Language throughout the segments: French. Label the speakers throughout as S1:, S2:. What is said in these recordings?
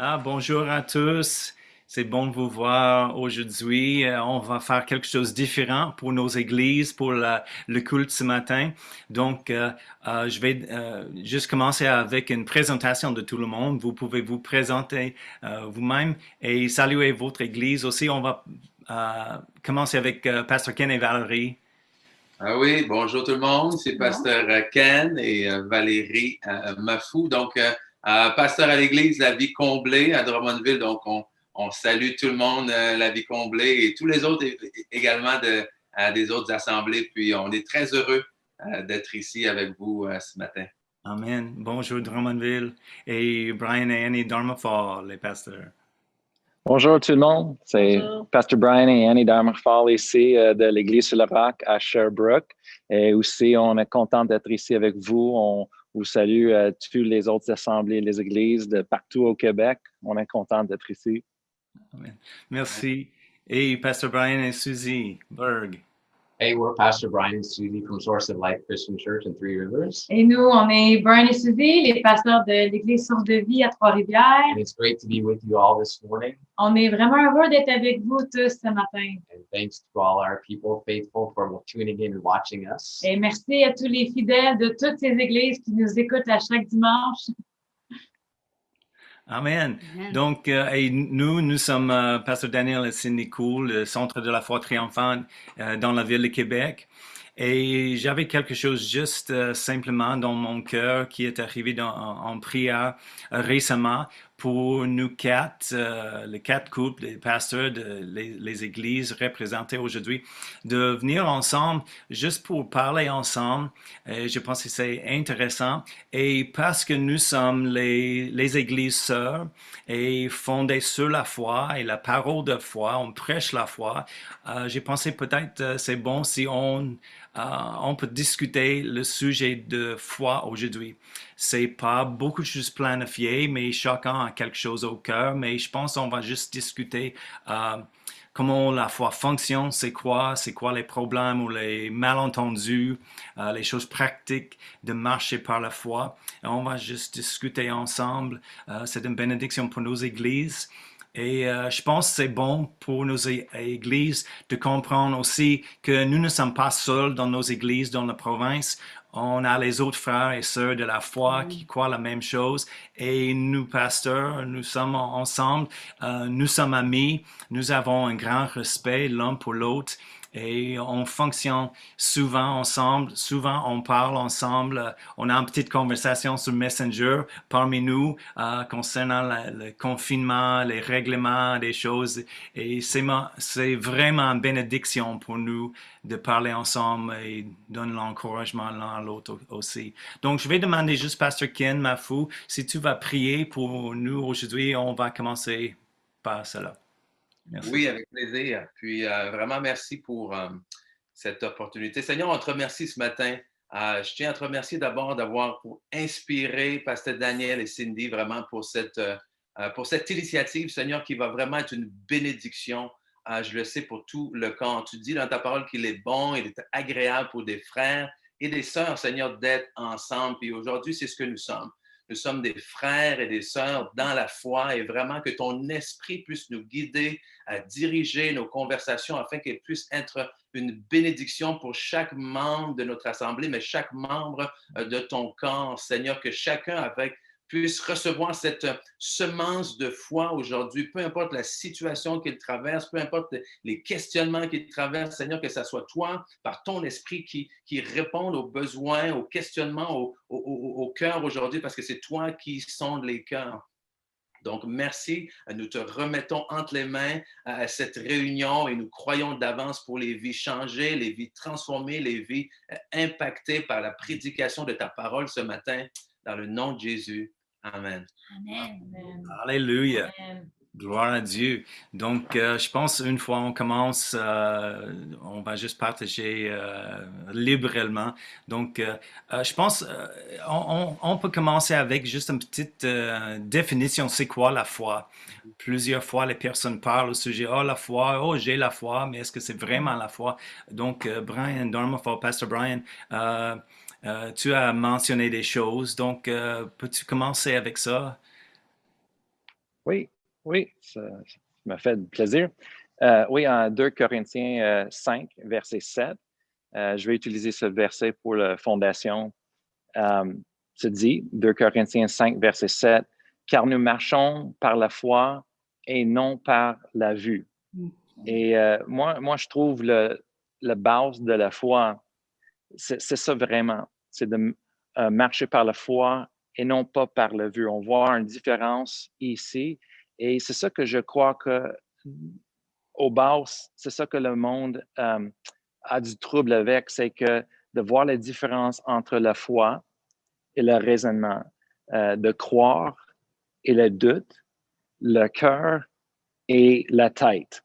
S1: Ah, bonjour à tous. C'est bon de vous voir aujourd'hui. Euh, on va faire quelque chose de différent pour nos églises, pour le culte ce matin. Donc, euh, euh, je vais juste commencer avec une présentation de tout le monde. Vous pouvez vous présenter vous-même et saluer votre église aussi. On va commencer avec Pasteur Ken et Valérie.
S2: Ah oui, bonjour tout le monde. C'est Pasteur Ken et Valérie Mafou. Donc, pasteur à l'église La Vie Comblée à Drummondville. Donc, on on salue tout le monde, euh, la vie comblée et tous les autres également de, des autres assemblées. Puis on est très heureux euh, d'être ici avec vous euh, ce matin.
S1: Amen. Bonjour Drummondville et Brian et Annie Darmafall, les pasteurs.
S3: Bonjour tout le monde, c'est Pasteur Brian et Annie Darmafall ici de l'Église sur le Roc à Sherbrooke. Et aussi, on est content d'être ici avec vous. On vous salue à toutes les autres assemblées, les églises de partout au Québec. On est content d'être ici.
S1: Merci. Et Pastor Brian et Susie Berg.
S4: Hey, we're Pastor Brian and Susie from Source of Life Christian Church in Three Rivers.
S5: Et nous, on est Brian et Susie, les pasteurs de l'Église Source de Vie à Trois-Rivières.
S4: And it's great to be with you all this morning.
S5: On est vraiment heureux d'être avec vous tous ce matin.
S4: And thanks to all our people faithful for tuning in and watching us.
S5: Et merci à tous les fidèles de toutes ces églises qui nous écoutent à chaque dimanche.
S1: Amen. Donc, euh, et nous, nous sommes euh, Pasteur Daniel et Cindy Cool, le Centre de la foi triomphante euh, dans la ville de Québec. Et j'avais quelque chose juste euh, simplement dans mon cœur qui est arrivé dans, en, prière euh, récemment pour nous quatre, euh, les quatre couples, les pasteurs les, églises représentées aujourd'hui, de venir ensemble juste pour parler ensemble. Et je pense que c'est intéressant. Et parce que nous sommes les, églises sœurs et fondées sur la foi et la parole de foi, on prêche la foi, j'ai pensé peut-être c'est bon si on euh, on peut discuter le sujet de foi aujourd'hui. C'est pas beaucoup de choses planifiées, mais chacun a quelque chose au cœur. Mais je pense qu'on va juste discuter euh, comment la foi fonctionne, c'est quoi, c'est quoi les problèmes ou les malentendus, euh, les choses pratiques de marcher par la foi. on va juste discuter ensemble. c'est une bénédiction pour nos églises. Et euh, je pense que c'est bon pour nos églises de comprendre aussi que nous ne sommes pas seuls dans nos églises dans la province. On a les autres frères et sœurs de la foi qui croient la même chose. Et nous, pasteurs, nous sommes ensemble, euh, nous sommes amis, nous avons un grand respect l'un pour l'autre et on fonctionne souvent ensemble, souvent on parle ensemble, on a une petite conversation sur Messenger parmi nous euh, concernant le confinement, les règlements, des choses et c'est vraiment une bénédiction pour nous de parler ensemble et donner l'encouragement l'un à l'autre aussi. Donc je vais demander juste Pasteur Ken Mafou si tu vas prier pour nous aujourd'hui, on va commencer par cela.
S2: Oui, avec plaisir. Puis euh, vraiment, merci pour euh, cette opportunité. Seigneur, on te remercie ce matin. Euh, je tiens à te remercier d'abord d'avoir inspiré Pasteur Daniel et Cindy vraiment pour cette, pour cette initiative, Seigneur, qui va vraiment être une bénédiction. je le sais pour tout le camp. Tu dis dans ta parole qu'il est bon, il est agréable pour des frères et des sœurs, Seigneur, d'être ensemble. Puis aujourd'hui, c'est ce que nous sommes. Nous sommes des frères et des sœurs dans la foi et vraiment que ton esprit puisse nous guider à diriger nos conversations afin qu'elles puissent être une bénédiction pour chaque membre de notre assemblée, mais chaque membre euh, de ton camp, Seigneur, que chacun avec puisse recevoir cette semence de foi aujourd'hui, peu importe la situation qu'il traverse, peu importe les questionnements qu'il traverse, Seigneur, que ce soit toi, par ton esprit, qui, qui réponde aux besoins, aux questionnements, au, au, cœur aujourd'hui, parce que c'est toi qui sondes les cœurs. Donc, merci. Nous te remettons entre les mains à cette réunion et nous croyons d'avance pour les vies changées, les vies transformées, les vies euh, impactées par la prédication de ta parole ce matin. Dans le nom de Jésus. Amen.
S5: Amen.
S1: Alléluia. Gloire à Dieu. Donc, euh, je pense une fois on commence, euh, on va juste partager euh, librement. Donc, je pense on, on, peut commencer avec juste une petite définition. C'est quoi la foi? Plusieurs fois, les personnes parlent au sujet, oh la foi, oh j'ai la foi, mais est-ce que c'est vraiment la foi? Donc, Brian Dormaford, Pastor Brian, euh, tu as mentionné des choses, donc euh, peux-tu commencer avec ça?
S3: Oui, oui, ça, m'a fait plaisir. Euh, oui, en 2 Corinthiens 5, euh, verset 7, euh, je vais utiliser ce verset pour la fondation. se dit, 2 Corinthiens 5, verset 7, car nous marchons par la foi et non par la vue. Mm. Et moi, moi, je trouve le, la base de la foi, c'est ça vraiment, c'est de marcher par la foi et non pas par la vue. On voit une différence ici et c'est ça que je crois que au bas, c'est ça que le monde euh, a du trouble avec, c'est que de voir la différence entre la foi et le raisonnement, euh, de croire et le doute, le cœur et la tête.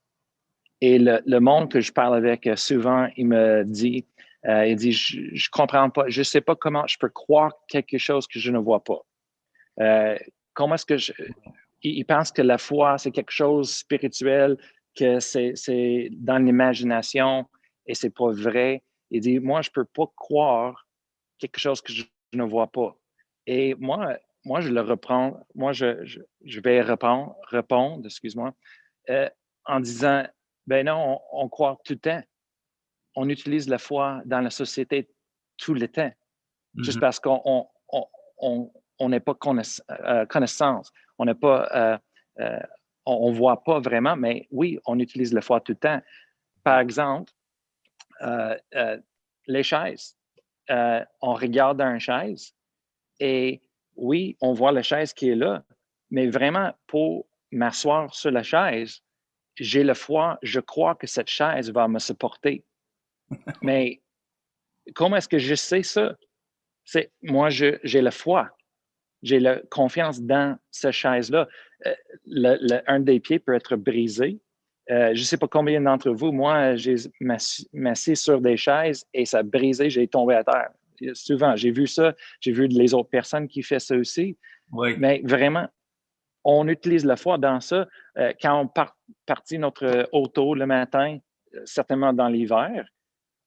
S3: Et le, monde que je parle avec euh, souvent, il me dit, il dit, je, ne comprends pas, je sais pas comment je peux croire quelque chose que je ne vois pas. comment est-ce que je, il, pense que la foi, c'est quelque chose spirituel, que c'est dans l'imagination et c'est pas vrai. Il dit, moi, je peux pas croire quelque chose que je, ne vois pas. Et moi, moi, je le reprends, moi, je, je, vais répondre, répondre excuse-moi, euh, en disant, ben non, on, croit tout le temps. On utilise la foi dans la société tout le temps, juste mm-hmm. parce qu'on on, on n'est pas euh, connaissance, on n'est pas, euh, euh, on ne voit pas vraiment, mais oui, on utilise la foi tout le temps. Par exemple, les chaises. on regarde dans une chaise et oui, on voit la chaise qui est là, mais vraiment, pour m'asseoir sur la chaise, j'ai la foi, je crois que cette chaise va me supporter. mais comment est-ce que je sais ça? C'est moi, j'ai la foi j'ai la confiance dans cette chaise-là. Euh, un des pieds peut être brisé. Euh, je ne sais pas combien d'entre vous, moi, j'ai m'assis sur des chaises et ça a brisé, j'ai tombé à terre. Souvent, j'ai vu ça, j'ai vu les autres personnes qui font ça aussi. Mais vraiment, on utilise la foi dans ça. Euh, quand on part, partit notre auto le matin, certainement dans l'hiver,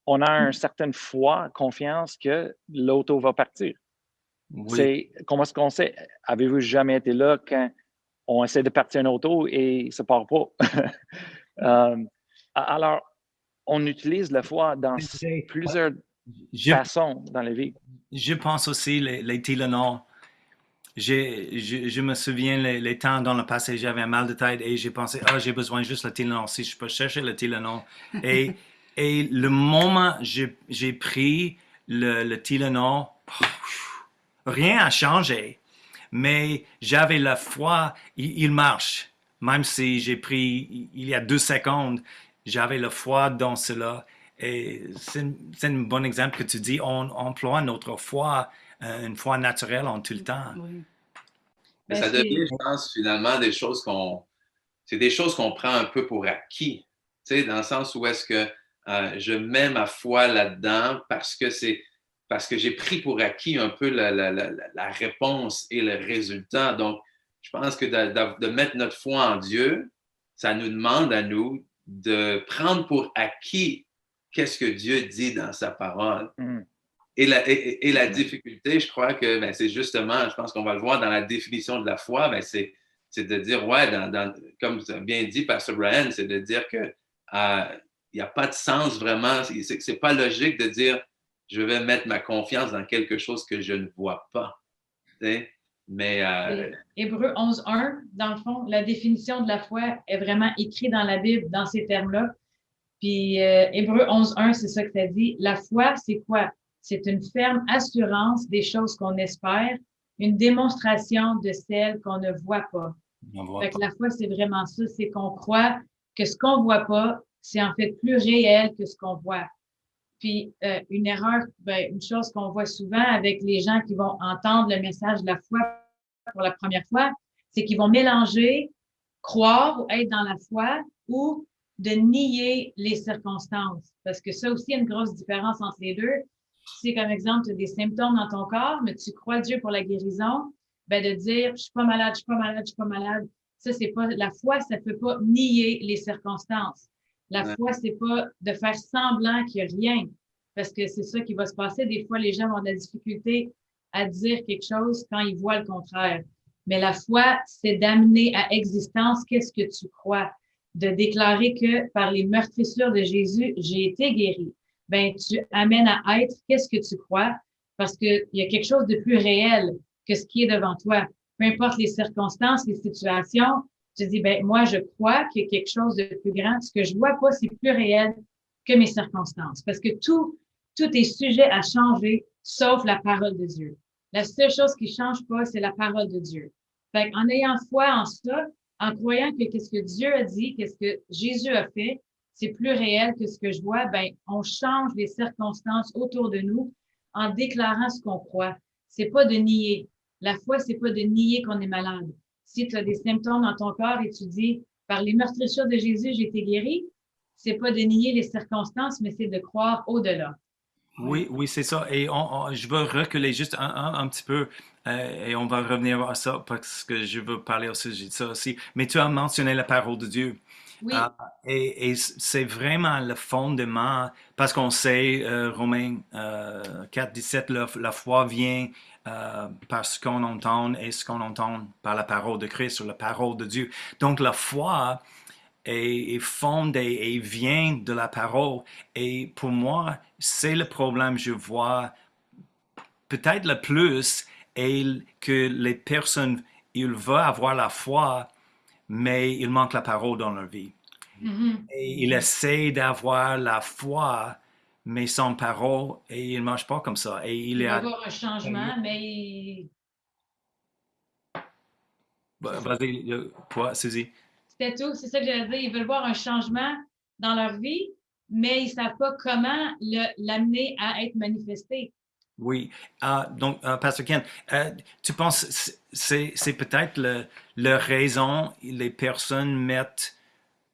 S3: on a une certaine foi, confiance que l'auto va partir. C'est comment est-ce qu'on sait? Avez-vous jamais été là quand on essaie de partir en auto et ça ne part pas? Euh, alors, on utilise la foi dans plusieurs façons dans la vie.
S1: Je pense aussi les, les Tylenol. Je, je, me souviens les, temps dans le passé, j'avais un mal de tête et j'ai pensé, ah, j'ai besoin juste le Tylenol. Si je peux chercher le Tylenol. et, et le moment j'ai pris le, le Tylenol, rien n'a changé, mais j'avais la foi, il, marche. Même si j'ai pris, il y a deux secondes, j'avais la foi dans cela. Et c'est un bon exemple que tu dis, on emploie notre foi, euh, une foi naturelle en tout le temps.
S2: Mais ça devient, je pense, finalement, des choses qu'on. C'est des choses qu'on prend un peu pour acquis. Tu sais, dans le sens où est-ce que euh, je mets ma foi là-dedans parce que c'est parce que j'ai pris pour acquis un peu la, réponse et le résultat. Donc, je pense que de, mettre notre foi en Dieu, ça nous demande à nous de prendre pour acquis qu'est-ce que Dieu dit dans sa parole. Mm. Et, la, et, la, difficulté, je crois que ben, c'est justement, je pense qu'on va le voir dans la définition de la foi, ben, c'est, de dire, ouais, dans, comme bien dit Pastor Brian, c'est de dire que euh, n'y a pas de sens vraiment, c'est, c'est pas logique de dire je vais mettre ma confiance dans quelque chose que je ne vois pas. Mais. Euh...
S5: Hébreu 11.1, dans le fond, la définition de la foi est vraiment écrite dans la Bible dans ces termes-là. Puis euh, Hébreu 11.1, c'est ça que ça dit. La foi, c'est quoi? C'est une ferme assurance des choses qu'on espère, une démonstration de celles qu'on ne voit pas. Fait que la foi, c'est vraiment ça, c'est qu'on croit que ce qu'on voit pas, c'est en fait plus réel que ce qu'on voit. Puis euh, une erreur, ben, une chose qu'on voit souvent avec les gens qui vont entendre le message de la foi pour la première fois, c'est qu'ils vont mélanger croire ou être dans la foi ou de nier les circonstances. Parce que ça aussi, il y a une grosse différence entre les deux. Si, comme exemple, tu as des symptômes dans ton corps, mais tu crois Dieu pour la guérison, ben de dire je suis pas malade, je suis pas malade, je suis pas malade. Ça, c'est pas la foi, ça peut pas nier les circonstances. La foi, c'est pas de faire semblant qu'il n'y a rien, parce que c'est ça qui va se passer. Des fois, les gens ont de la difficulté à dire quelque chose quand ils voient le contraire. Mais la foi, c'est d'amener à existence qu'est-ce que tu crois, de déclarer que par les meurtrissures de Jésus, j'ai été guéri. Ben, tu amènes à être qu'est-ce que tu crois, parce qu'il y a quelque chose de plus réel que ce qui est devant toi. Peu importe les circonstances, les situations, tu dis, ben, moi, je crois qu'il y a quelque chose de plus grand. Ce que je vois pas, c'est plus réel que mes circonstances. Parce que tout, tout est sujet à changer, sauf la parole de Dieu. La seule chose qui change pas, c'est la parole de Dieu. Fait en ayant foi en ça, en croyant que qu'est-ce que Dieu a dit, qu'est-ce que Jésus a fait, c'est plus réel que ce que je vois, ben, on change les circonstances autour de nous en déclarant ce qu'on croit. C'est pas de nier. La foi, c'est pas de nier qu'on est malade. Si tu as des symptômes dans ton corps et tu dis, par les meurtrissures de Jésus, j'ai été guéri, c'est pas de nier les circonstances, mais c'est de croire au-delà.
S1: Oui, oui, c'est ça. Et je veux reculer juste un, petit peu euh, et on va revenir à ça parce que je veux parler au sujet de ça aussi. Mais tu as mentionné la parole de Dieu.
S5: Oui.
S1: Ah, et, c'est vraiment le fondement, parce qu'on sait, euh, Romains 4, 17, la, foi vient euh, par ce qu'on entend et ce qu'on entend par la parole de Christ ou la parole de Dieu. Donc la foi est, fondée et vient de la parole. Et pour moi, c'est le problème, je vois peut-être le plus, et que les personnes, ils veulent avoir la foi, mais il manque la parole dans leur vie.
S5: Mm-hmm.
S1: Et ils essaient d'avoir la foi, mais sans parole, et il ne marche pas comme ça. Et il,
S5: y a avoir un changement, mais.
S1: Vas-y, toi, Suzy.
S5: C'était tout, c'est ça que j'allais dire. Ils veulent voir un changement dans leur vie, mais ils ne savent pas comment l'amener à être manifesté.
S1: Oui. Ah, donc, euh, Pasteur Ken, euh, tu penses c'est c'est peut-être le, le, raison les personnes mettent,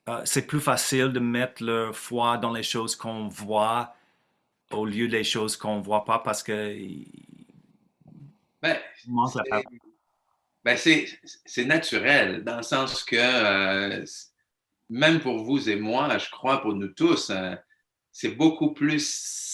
S1: euh, c'est plus facile de mettre leur foi dans les choses qu'on voit au lieu des choses qu'on ne voit pas parce que
S2: ben, ben c'est naturel dans le sens que même pour vous et moi, je crois pour nous tous, c'est beaucoup plus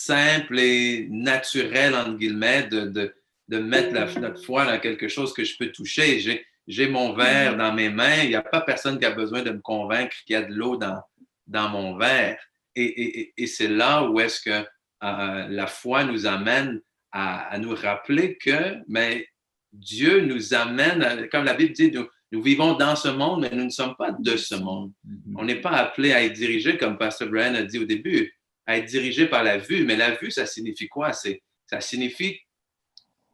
S2: simple et naturel, entre guillemets, de, de, de mettre la, notre foi dans quelque chose que je peux toucher. J'ai, j'ai mon verre dans mes mains. Il n'y a pas personne qui a besoin de me convaincre qu'il y a de l'eau dans, dans mon verre. Et, et, et c'est là où est-ce que euh, la foi nous amène à, à, nous rappeler que mais Dieu nous amène, comme la Bible dit, nous, nous, vivons dans ce monde, mais nous ne sommes pas de ce monde. Mm-hmm. On n'est pas appelé à être dirigé, comme Pastor Brian a dit au début à être dirigé par la vue. Mais la vue, ça signifie quoi? C'est, ça signifie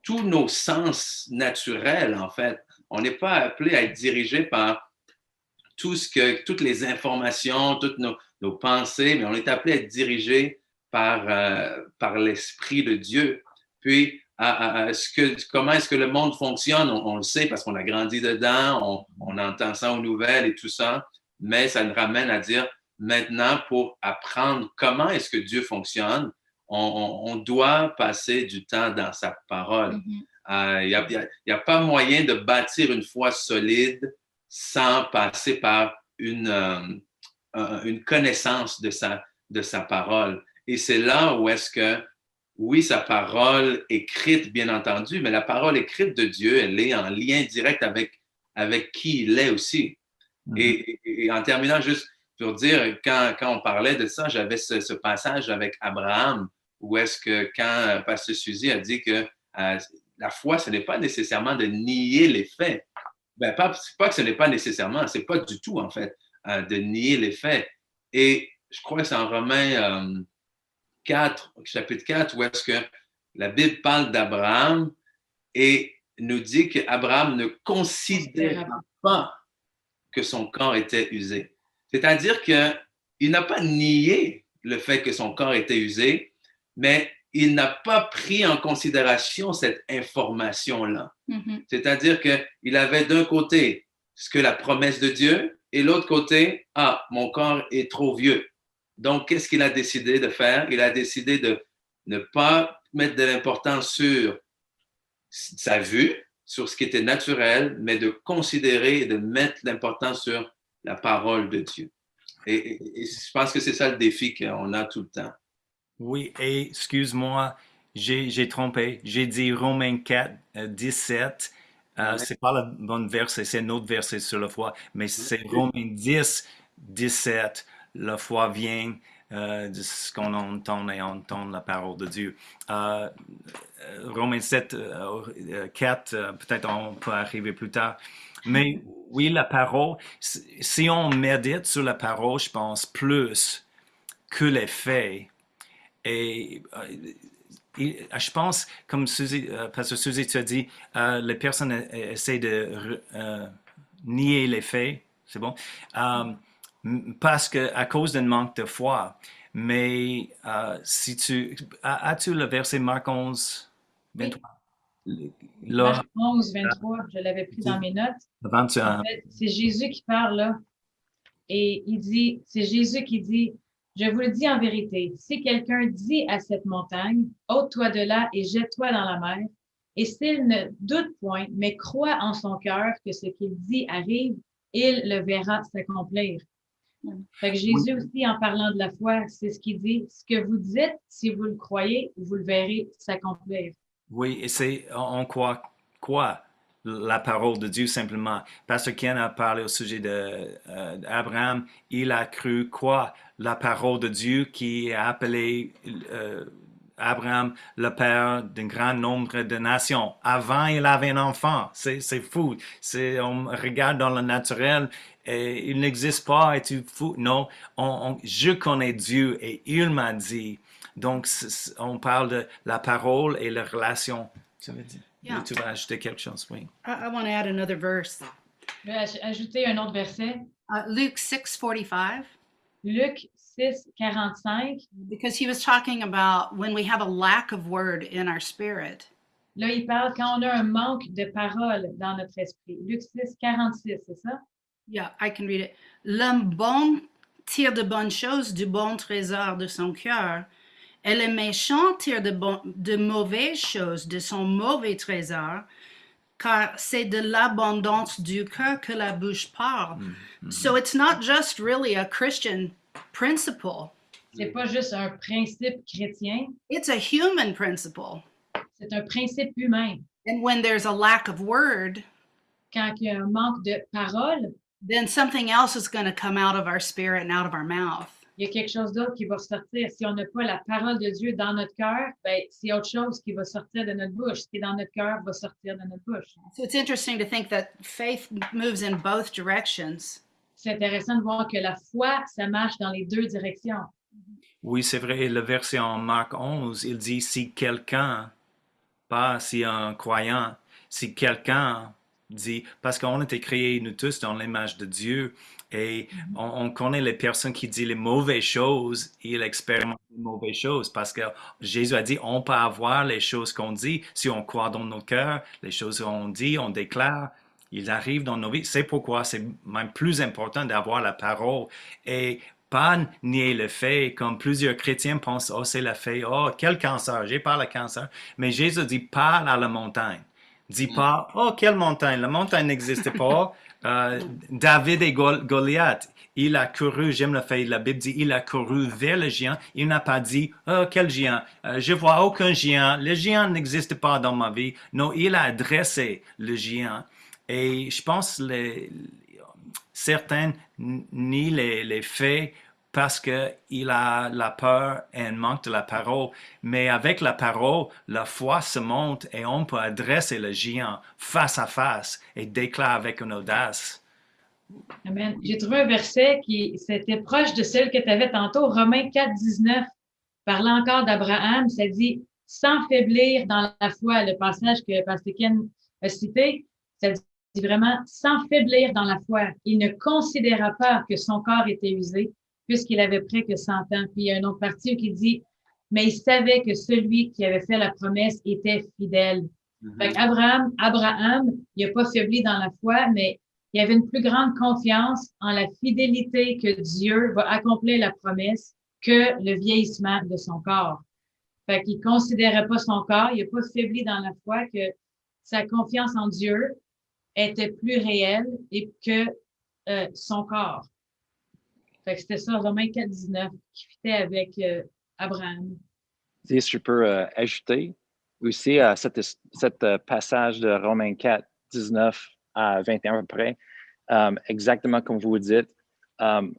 S2: tous nos sens naturels, en fait. On n'est pas appelé à être dirigé par tout ce que, toutes les informations, toutes nos, nos pensées, mais on est appelé à être dirigé par, euh, par l'Esprit de Dieu. Puis, à, ce que, comment est-ce que le monde fonctionne? On, le sait parce qu'on a grandi dedans, on, on, entend ça aux nouvelles et tout ça, mais ça nous ramène à dire, maintenant, pour apprendre comment est-ce que Dieu fonctionne, on, doit passer du temps dans sa parole. Il n'y mm-hmm. euh, a, pas moyen de bâtir une foi solide sans passer par une, euh, une connaissance de sa, de sa parole. Et c'est là où est-ce que, oui, sa parole écrite, bien entendu, mais la parole écrite de Dieu, elle est en lien direct avec, avec qui il est aussi. Mm-hmm. et, en terminant, juste pour dire, quand, quand on parlait de ça, j'avais ce, passage avec Abraham, où est-ce que quand euh, Pasteur Suzy a dit que euh, la foi, ce n'est pas nécessairement de nier les faits. Ben, pas, pas que ce n'est pas nécessairement, c'est pas du tout, en fait, euh, de nier les faits. Et je crois que c'est en Romains 4, chapitre 4, où est-ce que la Bible parle d'Abraham et nous dit qu'Abraham ne considère pas que son corps était usé. C'est-à-dire qu'il n'a pas nié le fait que son corps était usé, mais il n'a pas pris en considération cette information-là.
S5: Mm-hmm.
S2: C'est-à-dire qu'il avait d'un côté ce que la promesse de Dieu et l'autre côté, ah, mon corps est trop vieux. Donc, qu'est-ce qu'il a décidé de faire? Il a décidé de ne pas mettre de l'importance sur sa vue, sur ce qui était naturel, mais de considérer et de mettre l'importance sur la parole de Dieu. Et, je pense que c'est ça le défi qu'on a tout le temps.
S1: Oui, et excuse-moi, j'ai trompé. J'ai dit Romains 4, 17. Euh, c'est pas le bon verset, c'est un autre verset sur la foi, mais c'est Romains 10, 17. La foi vient euh, de ce qu'on entend et entend la parole de Dieu. Euh, Romains 7, 4, peut-être on peut arriver plus tard. Mais oui, la parole, si on médite sur la parole, je pense, plus que les faits, et je pense, comme Suzy, euh, Pasteur Suzy, tu as dit, euh, les personnes essaient de euh, nier les faits, c'est bon, parce que à cause d'un manque de foi. Mais si tu as-tu le verset Marc 11, 23?
S5: Marc 11, 23, je l'avais pris dans mes notes. c'est Jésus qui parle là. Et il dit, c'est Jésus qui dit, je vous le dis en vérité, si quelqu'un dit à cette montagne, ôte-toi de là et jette-toi dans la mer, et s'il ne doute point, mais croit en son cœur que ce qu'il dit arrive, il le verra s'accomplir. Fait que Jésus aussi, en parlant de la foi, c'est ce qu'il dit. Ce que vous dites, si vous le croyez, vous le verrez s'accomplir.
S1: Oui, et c'est, on croit quoi? la parole de Dieu simplement. Pasteur Ken a parlé au sujet d'Abraham. Euh, il a cru quoi? La parole de Dieu qui a appelé euh, Abraham le père d'un grand nombre de nations. Avant, il avait un enfant. C'est fou. On regarde dans le naturel et il n'existe pas. Et tu fou? Non, je connais Dieu et il m'a dit. Donc, on parle de la parole et la relation. Ça veut dire.
S6: Yeah.
S1: Tu vas ajouter quelque chose, oui.
S6: I, I want to add another verse.
S5: Je vais ajouter un autre verset.
S6: Uh, Luke 6:45.
S5: Luc 6, 45.
S6: Because he was talking about when we have a lack of word in our spirit.
S5: Là, il parle quand on a un manque de parole dans notre esprit. Luc 6, 46, c'est ça?
S6: Yeah, I can read it. L'homme bon tire de bonnes choses du bon trésor de son cœur, et le méchant tire de, bon, de mauvaises choses de son mauvais trésor, car c'est de l'abondance du cœur que la bouche parle. Mm -hmm. So it's not just really a Christian principle.
S5: C'est pas juste un principe chrétien.
S6: It's a human principle.
S5: C'est un principe humain.
S6: And when there's a lack of word,
S5: quand il y a un manque de parole,
S6: then something else is going to come out of our spirit and out of our mouth.
S5: il y a quelque chose d'autre qui va sortir. Si on n'a pas la parole de Dieu dans notre cœur, ben, c'est autre chose qui va sortir de notre bouche. Ce qui est dans notre cœur va sortir de notre bouche.
S6: So it's interesting to think that faith moves in both directions.
S5: C'est intéressant de voir que la foi, ça marche dans les deux directions.
S1: Oui, c'est vrai. Le verset en Marc 11, il dit si quelqu'un, pas si un croyant, si quelqu'un dit, parce qu'on a été créés, nous tous, dans l'image de Dieu, et on, on, connaît les personnes qui disent les mauvaises choses, ils expérimentent les mauvaises choses, parce que Jésus a dit, on peut avoir les choses qu'on dit, si on croit dans nos cœurs, les choses qu'on dit, on déclare, ils arrivent dans nos vies. C'est pourquoi c'est même plus important d'avoir la parole et pas nier le fait, comme plusieurs chrétiens pensent, oh c'est le fait, oh quel cancer, j'ai pas le cancer. Mais Jésus dit, parle à la montagne. Dis pas, oh, quelle montagne? La montagne n'existe pas. Euh, David et Goliath, il a couru, j'aime le fait, la Bible dit, il a couru vers le géant. Il n'a pas dit, oh, quel géant? Euh, je vois aucun géant. Le géant n'existe pas dans ma vie. Non, il a adressé le géant. Et je pense les, certains nient les, faits parce qu'il a la peur et manque de la parole. Mais avec la parole, la foi se monte et on peut adresser le géant face à face et déclarer avec une audace.
S5: Amen. J'ai trouvé un verset qui c'était proche de celle que tu avais tantôt, Romains 4, 19. Parlant encore d'Abraham, ça dit sans faiblir dans la foi, le passage que Pasteur Ken a cité, ça dit vraiment sans faiblir dans la foi. Il ne considéra pas que son corps était usé, puisqu'il avait près que 100 ans. Puis il y a un autre partie qui dit, mais il savait que celui qui avait fait la promesse était fidèle. Mm Fait Abraham, Abraham, il n'a pas faibli dans la foi, mais il avait une plus grande confiance en la fidélité que Dieu va accomplir la promesse que le vieillissement de son corps. Fait qu'il considérait pas son corps, il n'a pas faibli dans la foi que sa confiance en Dieu était plus réelle et que euh, son corps. C'était ça, Romains 4, 19, qui fitait avec euh, Abraham.
S3: Si je peux euh, ajouter aussi à cet passage de Romains 4, 19 à 21 à peu près, um, exactement comme vous dites. Um,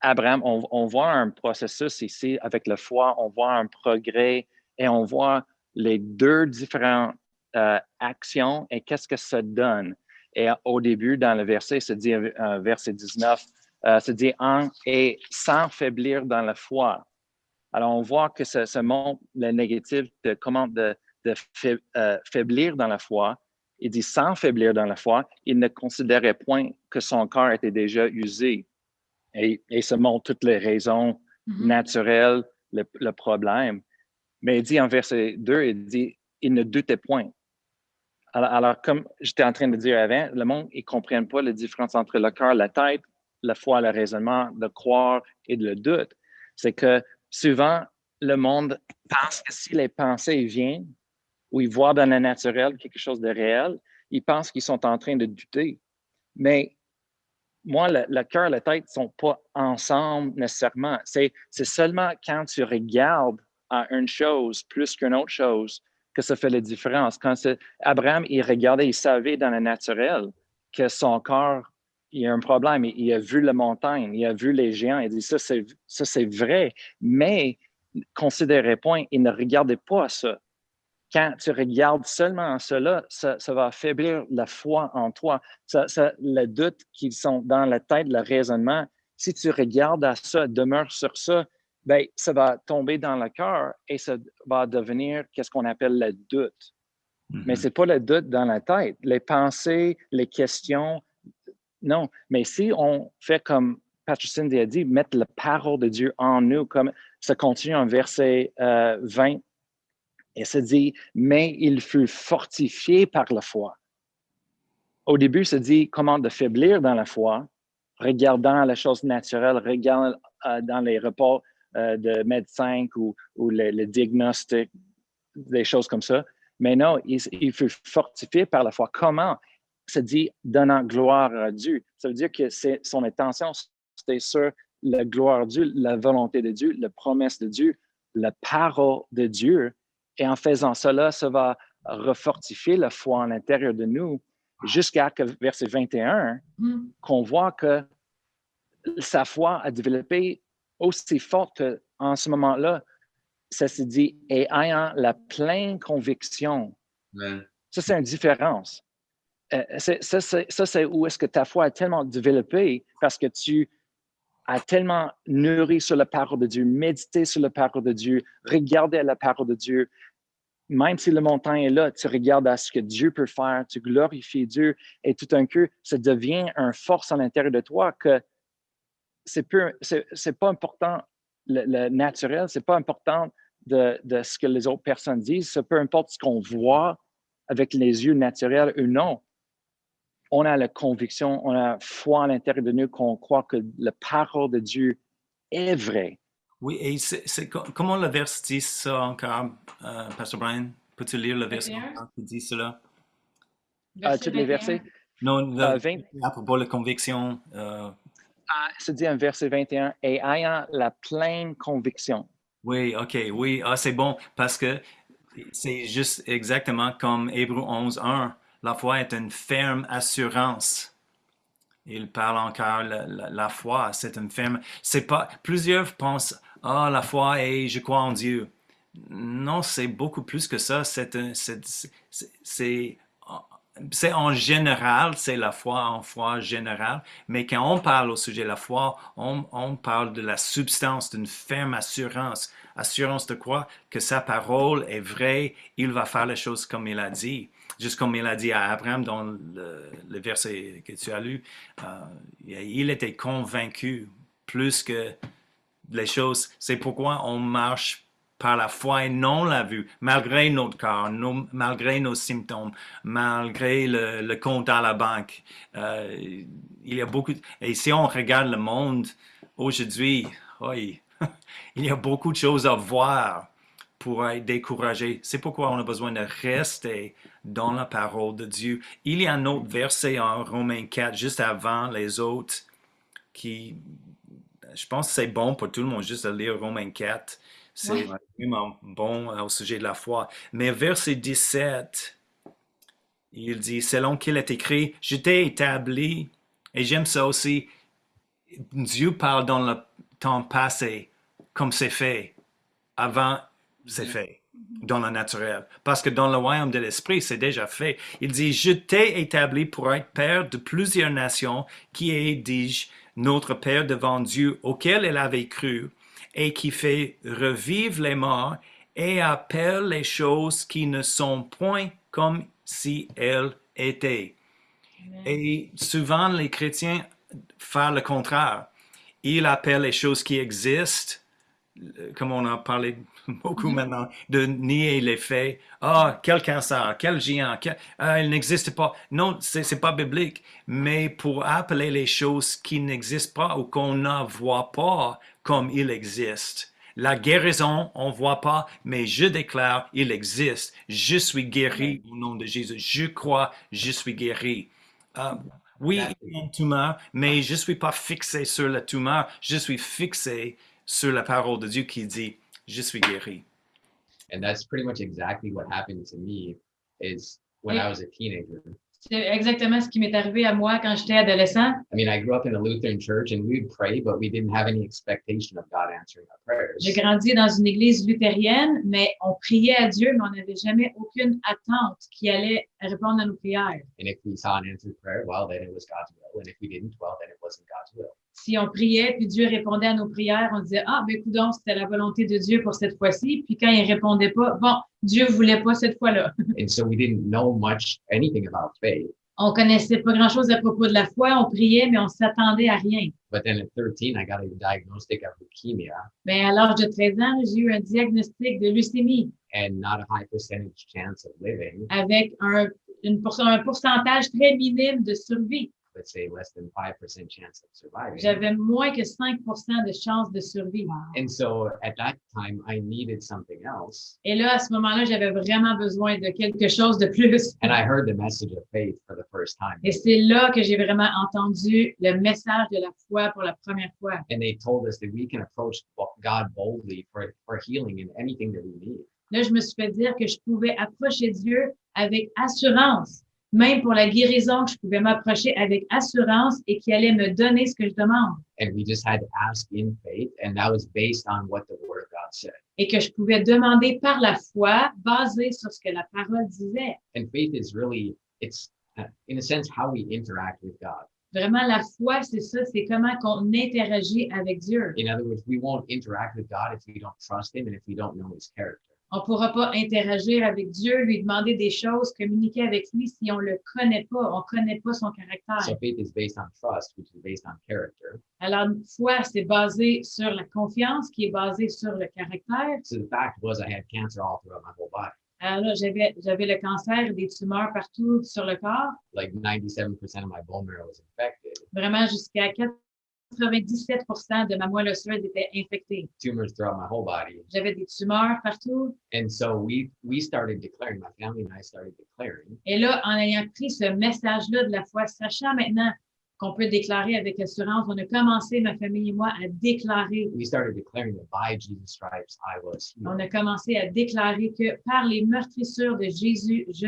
S3: Abraham, on, on, voit un processus ici avec la foi, on voit un progrès et on voit les deux différentes euh, actions et qu'est-ce que ça donne. Et au début, dans le verset, se dit, euh, verset 19, euh, se dit en et sans faiblir dans la foi. Alors, on voit que ça, ça montre le négatif de comment de, de euh, faiblir dans la foi. Il dit sans faiblir dans la foi, il ne considérait point que son corps était déjà usé. Et, et ça montre toutes les raisons mm-hmm. naturelles, le, le, problème. Mais il dit en verset 2, il dit, il ne doutait point. Alors, alors comme j'étais en train de dire avant, le monde, ils ne comprennent pas la différence entre le cœur, la tête, la foi, le raisonnement, le croire et le doute. C'est que souvent, le monde pense que si les pensées viennent ou ils voient dans le naturel quelque chose de réel, ils pensent qu'ils sont en train de douter. Mais moi, le, cœur et la tête ne sont pas ensemble nécessairement. C'est seulement quand tu regardes à une chose plus qu'une autre chose que ça fait la différence. Quand Abraham, il regardait, il savait dans le naturel que son corps, il y a un problème. Il, a vu la montagne, il a vu les géants. Il dit, ça, c'est vrai. Mais, considérez point, il ne regardait pas ça quand tu regardes seulement cela, ça, ça va affaiblir la foi en toi. Ça, ça, le doute qui sont dans la tête, le raisonnement, si tu regardes à ça, demeure sur ça, ben, ça va tomber dans le cœur et ça va devenir qu'est-ce qu'on appelle le doute. Mais mm-hmm. ce n'est pas le doute dans la tête. Les pensées, les questions, non. Mais si on fait comme Pastor Cindy a dit, mettre la parole de Dieu en nous, comme ça continue en verset euh, 20 et se dit, mais il fut fortifié par la foi. Au début, se dit comment de faiblir dans la foi, regardant la chose naturelle, regardant euh, dans les reports euh, de médecins ou, ou le, diagnostic, des choses comme ça. Mais non, il, fut fortifié par la foi. Comment? Se dit donnant gloire à Dieu. Ça veut dire que son intention, c'était sur la gloire de Dieu, la volonté de Dieu, la promesse de Dieu, la parole de Dieu et en faisant cela, ça va refortifier la foi à l'intérieur de nous jusqu'à verset 21, mm. qu'on voit que sa foi a développé aussi forte qu'en ce moment-là, ça se dit, et ayant la pleine conviction. Ça, c'est une différence. Euh, ça, c'est où est-ce que ta foi a tellement développé parce que tu as tellement nourri sur la parole de Dieu, médité sur la parole de Dieu, regardé la parole de Dieu, même si le montagne est là, tu regardes à ce que Dieu peut faire, tu glorifies Dieu et tout un coup, ça devient une force à l'intérieur de toi que c'est c'est pas important le, naturel, c'est pas important de, ce que les autres personnes disent, peu importe ce qu'on voit avec les yeux naturels ou non. On a la conviction, on a foi à l'intérieur de nous qu'on croit que la parole de Dieu est vraie
S1: oui, et c'est comment le verset dit ça encore, euh, Pastor Brian? Peux-tu lire le verset qui dit cela?
S3: Uh, tous les versets?
S1: Non, le, uh, à propos de la conviction. Euh...
S3: Uh, c'est dit en verset 21, et ayant la pleine conviction.
S1: Oui, OK, oui, ah, c'est bon, parce que c'est juste exactement comme Hébreu 11, 1. La foi est une ferme assurance il parle encore la, la, foi, c'est une ferme. C'est pas. Plusieurs pensent ah la foi et je crois en Dieu. Non, c'est beaucoup plus que ça. C'est en général, c'est la foi en foi générale, mais quand on parle au sujet de la foi, on, on parle de la substance, d'une ferme assurance. Assurance de quoi? Que sa parole est vraie, il va faire les choses comme il a dit juste comme il a dit à Abraham dans le, verset que tu as lu, euh, il était convaincu plus que les choses. C'est pourquoi on marche par la foi et non la vue, malgré notre corps, malgré nos symptômes, malgré le, compte à la banque. Euh, il y a beaucoup. Et si on regarde le monde aujourd'hui, il y a beaucoup de choses à voir pour être découragé. C'est pourquoi on a besoin de rester dans la parole de Dieu. Il y a un autre verset en Romains 4, juste avant les autres, qui, je pense que c'est bon pour tout le monde juste de lire Romains 4. C'est vraiment bon au sujet de la foi. Mais verset 17, Il dit, selon qu'il est écrit, je t'ai établi, et j'aime ça aussi, Dieu parle dans le temps passé, comme c'est fait, avant c'est fait, dans le naturel. Parce que dans le royaume de l'esprit, c'est déjà fait. Il dit, je t'ai établi pour être père de plusieurs nations, qui est, dis-je, notre Père devant Dieu, auquel elle avait cru, et qui fait revivre les morts, et appelle les choses qui ne sont point comme si elles étaient. Et souvent, les chrétiens font le contraire. Ils appellent les choses qui existent, comme on a parlé beaucoup
S5: Mhm.
S1: maintenant, de nier les faits. Ah, quel cancer, quel géant, quel- ah, il n'existe pas. Non, c'est c'est pas biblique. Mais pour appeler les choses qui n'existent pas ou qu'on ne voit pas comme il existe. La guérison, on ne voit pas, mais je déclare, il existe. Je suis guéri au nom de Jésus. Je crois, je suis guéri. Ah, oui, il y a une tumeur, mais je ne suis pas fixé sur la tumeur. Je suis fixé sur la parole de Dieu qui dit, je suis guéri.
S4: And that's pretty much exactly what happened to me is when I was a teenager.
S5: C'est exactement ce qui m'est arrivé à moi quand j'étais adolescent.
S4: I mean, I grew up in a Lutheran church and we'd pray, but we didn't have any expectation of God answering our prayers.
S5: J'ai grandi dans une église luthérienne, mais on priait à Dieu, mais on n'avait jamais aucune attente qui allait répondre à nos prières.
S4: And if we saw an answered prayer, well, then it was God's will. And if we didn't, well, then it wasn't God's will.
S5: Si on priait, puis Dieu répondait à nos prières, on disait, ah, ben, écoute c'était la volonté de Dieu pour cette fois-ci. Puis quand il répondait pas, bon, Dieu voulait pas cette fois-là.
S4: And so we didn't know much, anything about faith.
S5: On connaissait pas grand-chose à propos de la foi, on priait, mais on s'attendait à rien.
S4: But then at 13, I got a diagnostic of leukemia
S5: Mais à l'âge de 13 ans, j'ai eu un diagnostic de leucémie
S4: and not a high percentage chance of living,
S5: avec un, une pour- un pourcentage très minime de survie.
S4: Let's say less than 5% chance of surviving.
S5: J'avais moins que 5 de chances de survie.
S4: And so at that time, I needed something else.
S5: Et là, à ce moment-là, j'avais vraiment besoin de quelque chose de plus.
S4: And I heard the message of faith for the first time.
S5: Et c'est là que j'ai vraiment entendu le message de la foi pour la première fois.
S4: And they told us that we can approach God boldly for, for healing and anything that we need.
S5: Là, je me suis fait dire que je pouvais approcher Dieu avec assurance, même pour la guérison, que je pouvais m'approcher avec assurance et qu'il allait me donner ce que je demande.
S4: And we just had to ask in faith. And that was based on what the word of God said.
S5: Et que je pouvais demander par la foi, basé sur ce que la parole disait.
S4: And faith is really, it's uh, in a sense how we interact with God.
S5: Vraiment, la foi, c'est ça, c'est comment qu'on interagit avec Dieu.
S4: In other words, we won't interact with God if we don't trust Him and if we don't know His character.
S5: On ne pourra pas interagir avec Dieu, lui demander des choses, communiquer avec lui si on le connaît pas, on connaît pas son caractère.
S4: So faith is based on trust, which is based on character.
S5: Alors, foi, c'est basé sur la confiance, qui est basée sur le caractère.
S4: So the fact was, I had cancer all throughout my whole body.
S5: Alors j'avais, j'avais le cancer, des tumeurs partout sur le corps,
S4: Like 97% of my bone marrow was infected.
S5: vraiment jusqu'à 97 de ma moelle osseuse était infectée.
S4: Tumors throughout my whole body.
S5: J'avais des tumeurs partout.
S4: And so we we started declaring, my family and I started declaring
S5: Et là, en ayant pris ce message-là de la foi, sachant maintenant qu'on peut déclarer avec assurance, on a commencé, ma famille et moi, à déclarer
S4: we started declaring that by Jesus' stripes I was
S5: On a commencé à déclarer que par les meurtrissures de Jésus, je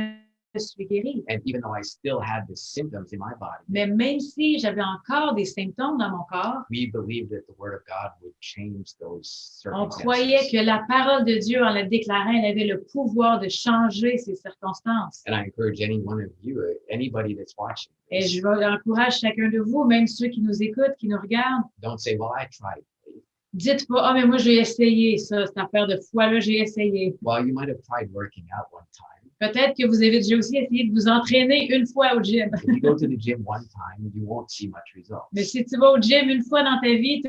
S5: suis.
S4: And even though I still had the symptoms in my body,
S5: Mais même si j'avais encore des symptômes dans mon corps,
S4: we believed that the word of God would change those
S5: on croyait que la parole de Dieu, en la déclarant, elle avait le pouvoir de changer ces circonstances.
S4: And I encourage any one of you, uh, anybody that's watching,
S5: Et je encourage chacun de vous, même ceux qui nous écoutent, qui nous regardent,
S4: don't say, "Well, I tried." faith."
S5: dites pas, ah, mais moi, j'ai essayé ça, cette affaire de foi-là, j'ai essayé.
S4: Well, you might have tried working out one time.
S5: Peut-être que vous avez déjà aussi essayé de vous entraîner une fois au gym.
S4: If you go to the gym one time, you won't see much results.
S5: Mais si tu vas au gym une fois dans ta vie, tu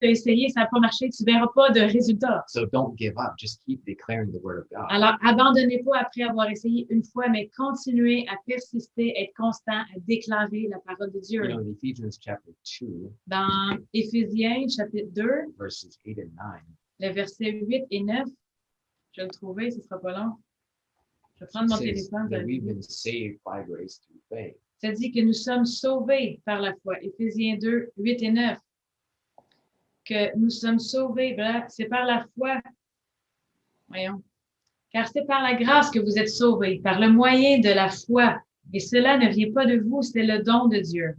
S5: as essayé, ça n'a pas marché, tu verras pas de résultats.
S4: So don't give up. Just keep declaring the word of God.
S5: Alors, abandonnez pas après avoir essayé une fois, mais continuez à persister, être constant, à déclarer la parole de Dieu.
S4: You know, in Ephesians chapter 2,
S5: Dans Éphésiens, chapitre 2,
S4: verses 8 and 9,
S5: les versets 8 et 9, je vais le trouver, ce sera pas long. Je vais prendre mon téléphone. Ça dit que nous sommes sauvés par la foi. Éphésiens 2, 8 et 9. Que nous sommes sauvés, voilà, c'est par la foi. Voyons. Car c'est par la grâce que vous êtes sauvés, par le moyen de la foi. Et cela ne vient pas de vous, c'est le don de Dieu.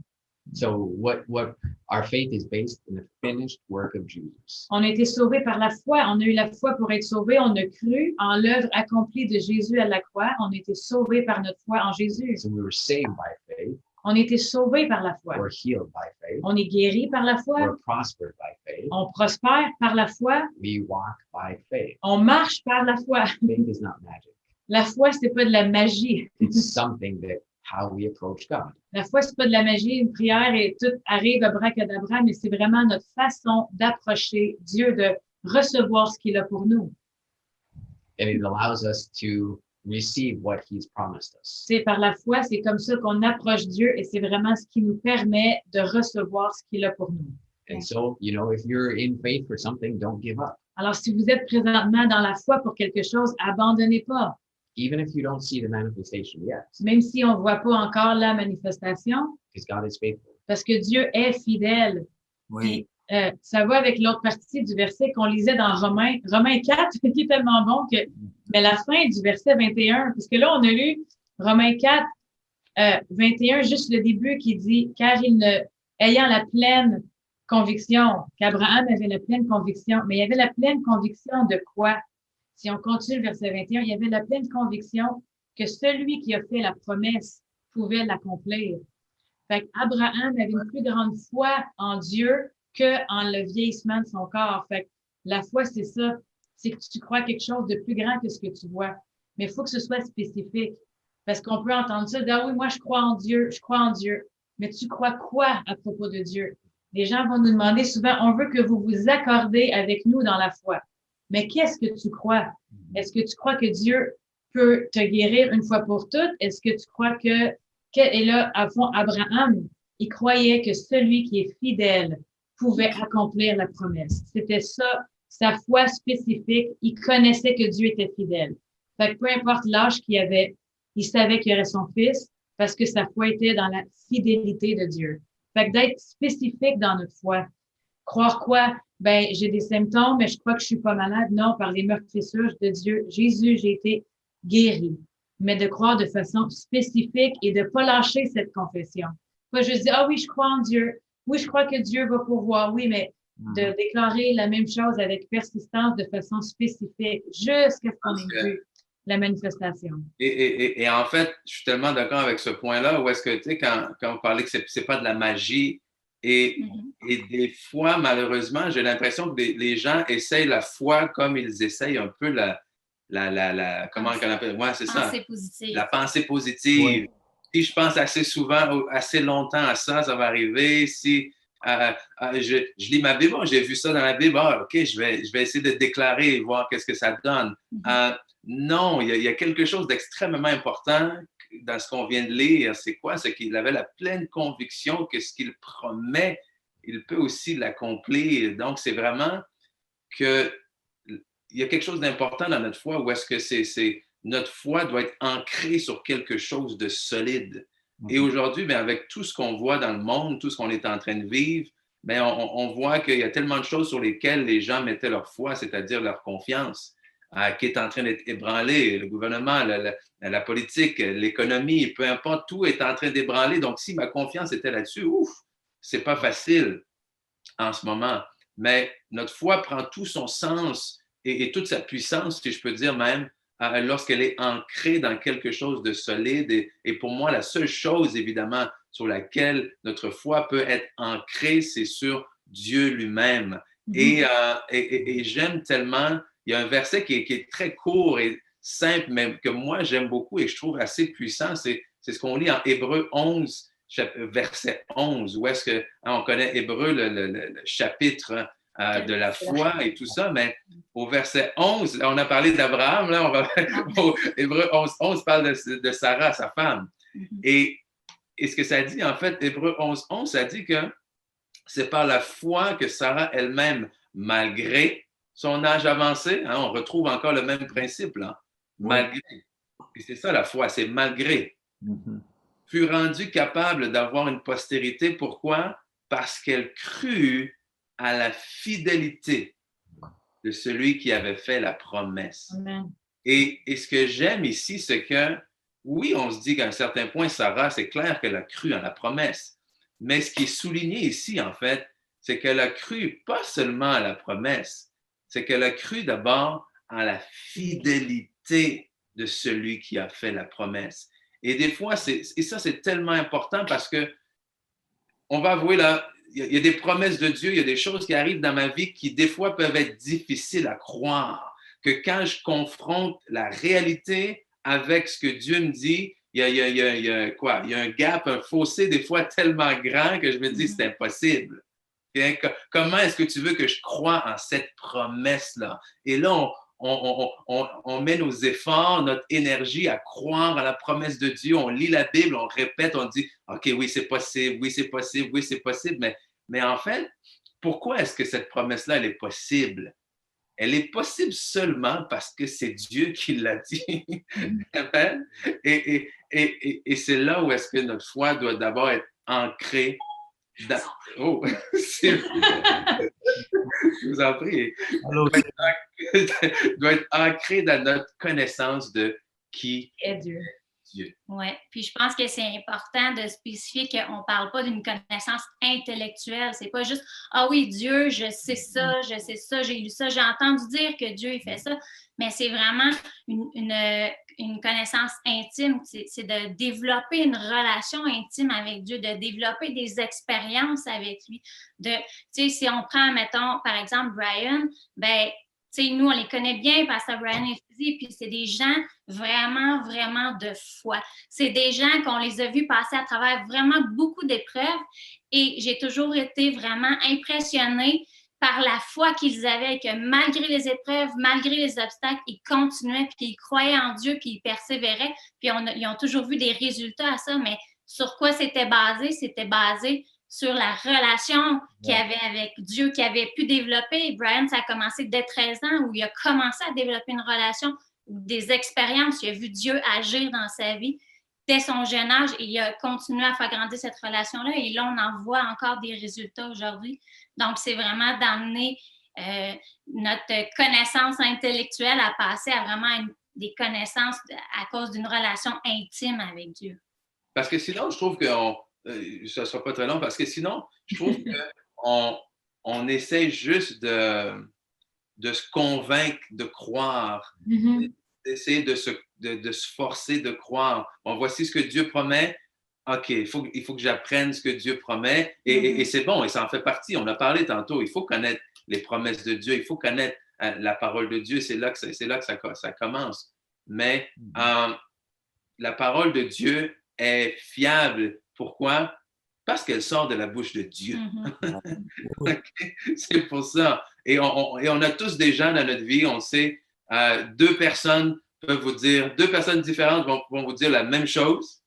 S4: So what what our faith is based in the finished work of Jesus.
S5: On a été sauvés par la foi. On a eu la foi pour être sauvés. On a cru en l'œuvre accomplie de Jésus à la croix. On a été sauvés par notre foi en Jésus.
S4: So we were saved by faith,
S5: On a été sauvés par la foi.
S4: we're healed by faith,
S5: On est guéri par la foi.
S4: we're prospered by faith,
S5: On prospère par la foi.
S4: we walk by faith.
S5: On marche par la foi.
S4: Faith is not magic.
S5: La foi, c'est pas de la magie.
S4: It's something that how we approach God.
S5: La foi, c'est pas de la magie, une prière et tout arrive à bracadabra, mais c'est vraiment notre façon d'approcher Dieu, de recevoir ce qu'il a pour nous.
S4: And it allows us to receive what He's promised us.
S5: C'est par la foi, c'est comme ça qu'on approche Dieu et c'est vraiment ce qui nous permet de recevoir ce qu'il a pour nous.
S4: And so, you know, if you're in faith for something, don't give up.
S5: Alors, si vous êtes présentement dans la foi pour quelque chose, abandonnez pas.
S4: Even if you don't see the manifestation yet,
S5: Même si on voit pas encore la manifestation,
S4: because God is faithful.
S5: parce que Dieu est fidèle.
S1: Oui.
S5: Euh, ça va avec l'autre partie du verset qu'on lisait dans Romains, Romains 4, qui est tellement bon que, mais la fin du verset 21, parce que là, on a lu Romains 4, euh, 21, juste le début qui dit, car il ne, ayant la pleine conviction, qu'Abraham avait la pleine conviction, mais il y avait la pleine conviction de quoi? Si on continue le verset 21, il y avait la pleine conviction que celui qui a fait la promesse pouvait l'accomplir. Fait qu'Abraham avait une plus grande foi en Dieu que en le vieillissement de son corps. Fait la foi, c'est ça. C'est que tu crois quelque chose de plus grand que ce que tu vois. Mais il faut que ce soit spécifique. Parce qu'on peut entendre ça, ah oui, moi, je crois en Dieu, je crois en Dieu. Mais tu crois quoi à propos de Dieu? Les gens vont nous demander souvent, on veut que vous vous accordez avec nous dans la foi. Mais qu'est-ce que tu crois? Est-ce que tu crois que Dieu peut te guérir une fois pour toutes? Est-ce que tu crois que, que et là, à fond, Abraham, il croyait que celui qui est fidèle pouvait accomplir la promesse. C'était ça, sa foi spécifique. Il connaissait que Dieu était fidèle. Fait que peu importe l'âge qu'il avait, il savait qu'il y aurait son fils parce que sa foi était dans la fidélité de Dieu. Fait que d'être spécifique dans notre foi. Croire quoi? Ben, j'ai des symptômes, mais je crois que je suis pas malade. Non, par les meurtrissures de Dieu, Jésus, j'ai été guéri. Mais de croire de façon spécifique et de pas lâcher cette confession. Pas juste dire, ah oui, je crois en Dieu. Oui, je crois que Dieu va pourvoir. Oui, mais de déclarer la même chose avec persistance de façon spécifique jusqu'à ce qu'on ait vu la manifestation.
S2: Et, et, et, et en fait, je suis tellement d'accord avec ce point-là, où est-ce que, tu sais, quand, quand on parlait que c'est c'est pas de la magie, et,
S5: Mhm.
S2: et des fois, malheureusement, j'ai l'impression que les, les gens essayent la foi comme ils essayent un peu la, la, la, la comment on appelle, ouais, c'est ça,
S7: Pensée positive.
S2: la pensée positive. Si je pense assez souvent, ou assez longtemps à ça, ça va arriver. Si euh, euh, je, je lis ma Bible, j'ai vu ça dans la Bible, ah, ok, je vais, je vais essayer de déclarer et voir qu'est-ce que ça donne.
S7: Mhm.
S2: Euh, non, il y, a, il y a quelque chose d'extrêmement important dans ce qu'on vient de lire. C'est quoi? C'est qu'il avait la pleine conviction que ce qu'il promet, il peut aussi l'accomplir. Donc, c'est vraiment que il y a quelque chose d'important dans notre foi où est-ce que c'est, c'est notre foi doit être ancrée sur quelque chose de solide? Et aujourd'hui, ben, avec tout ce qu'on voit dans le monde, tout ce qu'on est en train de vivre, ben, on, on voit qu'il y a tellement de choses sur lesquelles les gens mettaient leur foi, c'est-à-dire leur confiance, qui est en train d'être ébranlée. Le gouvernement, la, la- la politique, l'économie, peu importe, tout est en train d'ébranler. Donc, si ma confiance était là-dessus, ouf, c'est pas facile en ce moment. Mais notre foi prend tout son sens et, et toute sa puissance, si je peux dire même, lorsqu'elle est ancrée dans quelque chose de solide. Et, et pour moi, la seule chose, évidemment, sur laquelle notre foi peut être ancrée, c'est sur Dieu lui-même. Et, euh, et j'aime tellement, il y a un verset qui est, qui est très court et simple, mais que moi j'aime beaucoup et je trouve assez puissant, c'est c'est ce qu'on lit en Hébreu 11, chap- verset 11, où est-ce que hein, on connaît Hébreu, le, le- le- le chapitre euh, de la foi et tout ça, mais au verset 11, là, on a parlé d'Abraham, là, on va, au Hébreu 11, 11 parle de, de Sarah, sa femme.
S7: Mhm.
S2: Et, et ce que ça dit, en fait, Hébreu 11, 11, ça dit que c'est par la foi que Sarah elle-même, malgré son âge avancé, hein, on retrouve encore le même principe, là, malgré. Et c'est ça la foi, c'est malgré.
S3: Mhm.
S2: Fut rendue capable d'avoir une postérité. Pourquoi? Parce qu'elle crut à la fidélité de celui qui avait fait la promesse.
S5: Amen.
S2: Et, et ce que j'aime ici, c'est que oui, on se dit qu'à un certain point, Sarah, c'est clair qu'elle a cru en la promesse. Mais ce qui est souligné ici, en fait, c'est qu'elle a cru pas seulement à la promesse, c'est qu'elle a cru d'abord à la fidélité de celui qui a fait la promesse. Et des fois, et ça, c'est tellement important parce que on va avouer là, il y, a des promesses de Dieu, il y a des choses qui arrivent dans ma vie qui, des fois, peuvent être difficiles à croire. Que quand je confronte la réalité avec ce que Dieu me dit, il y a, y a, quoi? Il y a un gap, un fossé, des fois tellement grand que je me dis, c'est impossible. Comment est-ce que tu veux que je croie en cette promesse-là? Et là, on, met nos efforts, notre énergie à croire à la promesse de Dieu. On lit la Bible, on répète, on dit, OK, oui, c'est possible, oui, c'est possible, oui, c'est possible. Mais, en fait, pourquoi est-ce que cette promesse-là, elle est possible? Elle est possible seulement parce que c'est Dieu qui l'a dit. et, et c'est là où est-ce que notre foi doit d'abord être ancrée Oh, je vous en prie. Doit être ancré dans notre connaissance de qui
S5: est Dieu.
S7: Oui, puis je pense que c'est important de spécifier qu'on ne parle pas d'une connaissance intellectuelle. C'est pas juste Ah oui, Dieu, je sais ça, je sais ça, j'ai lu ça, j'ai entendu dire que Dieu il fait ça, mais c'est vraiment une, une, connaissance intime. C'est de développer une relation intime avec Dieu, de développer des expériences avec lui. De, si on prend, mettons, par exemple, Brian, ben nous, on les connaît bien, Pasteur Brian et Fizzy, puis c'est des gens vraiment, vraiment de foi. C'est des gens qu'on les a vus passer à travers vraiment beaucoup d'épreuves et j'ai toujours été vraiment impressionnée par la foi qu'ils avaient, que malgré les épreuves, malgré les obstacles, ils continuaient, puis ils croyaient en Dieu, puis ils persévéraient, puis ils ont toujours vu des résultats à ça, mais sur quoi c'était basé? C'était basé sur la relation qu'il avait avec Dieu, qu'il avait pu développer. Brian, ça a commencé dès 13 ans, où il a commencé à développer une relation, des expériences, il a vu Dieu agir dans sa vie dès son jeune âge et il a continué à faire grandir cette relation-là. Et là, on en voit encore des résultats aujourd'hui. Donc, c'est vraiment d'amener euh, notre connaissance intellectuelle à passer à vraiment des connaissances à cause d'une relation intime avec Dieu.
S2: Parce que sinon, je trouve qu'on ça ne sera pas très long parce que sinon, je trouve qu'on on essaie juste de, de se convaincre de croire, mm-hmm. d'essayer de se, de, se forcer de croire. Bon, voici ce que Dieu promet. OK, il faut, il faut que j'apprenne ce que Dieu promet. Et, et, mm-hmm. c'est bon, et ça en fait partie. On a parlé tantôt, il faut connaître les promesses de Dieu, il faut connaître euh, la parole de Dieu. C'est là que, c'est là que ça, ça commence. Mais mm-hmm. euh, la parole de Dieu est fiable pourquoi? Parce qu'elle sort de la bouche de Dieu. Mm-hmm. C'est pour ça. Et on, a tous des gens dans notre vie, on sait, euh, deux personnes peuvent vous dire, deux personnes différentes vont, vous dire la même chose.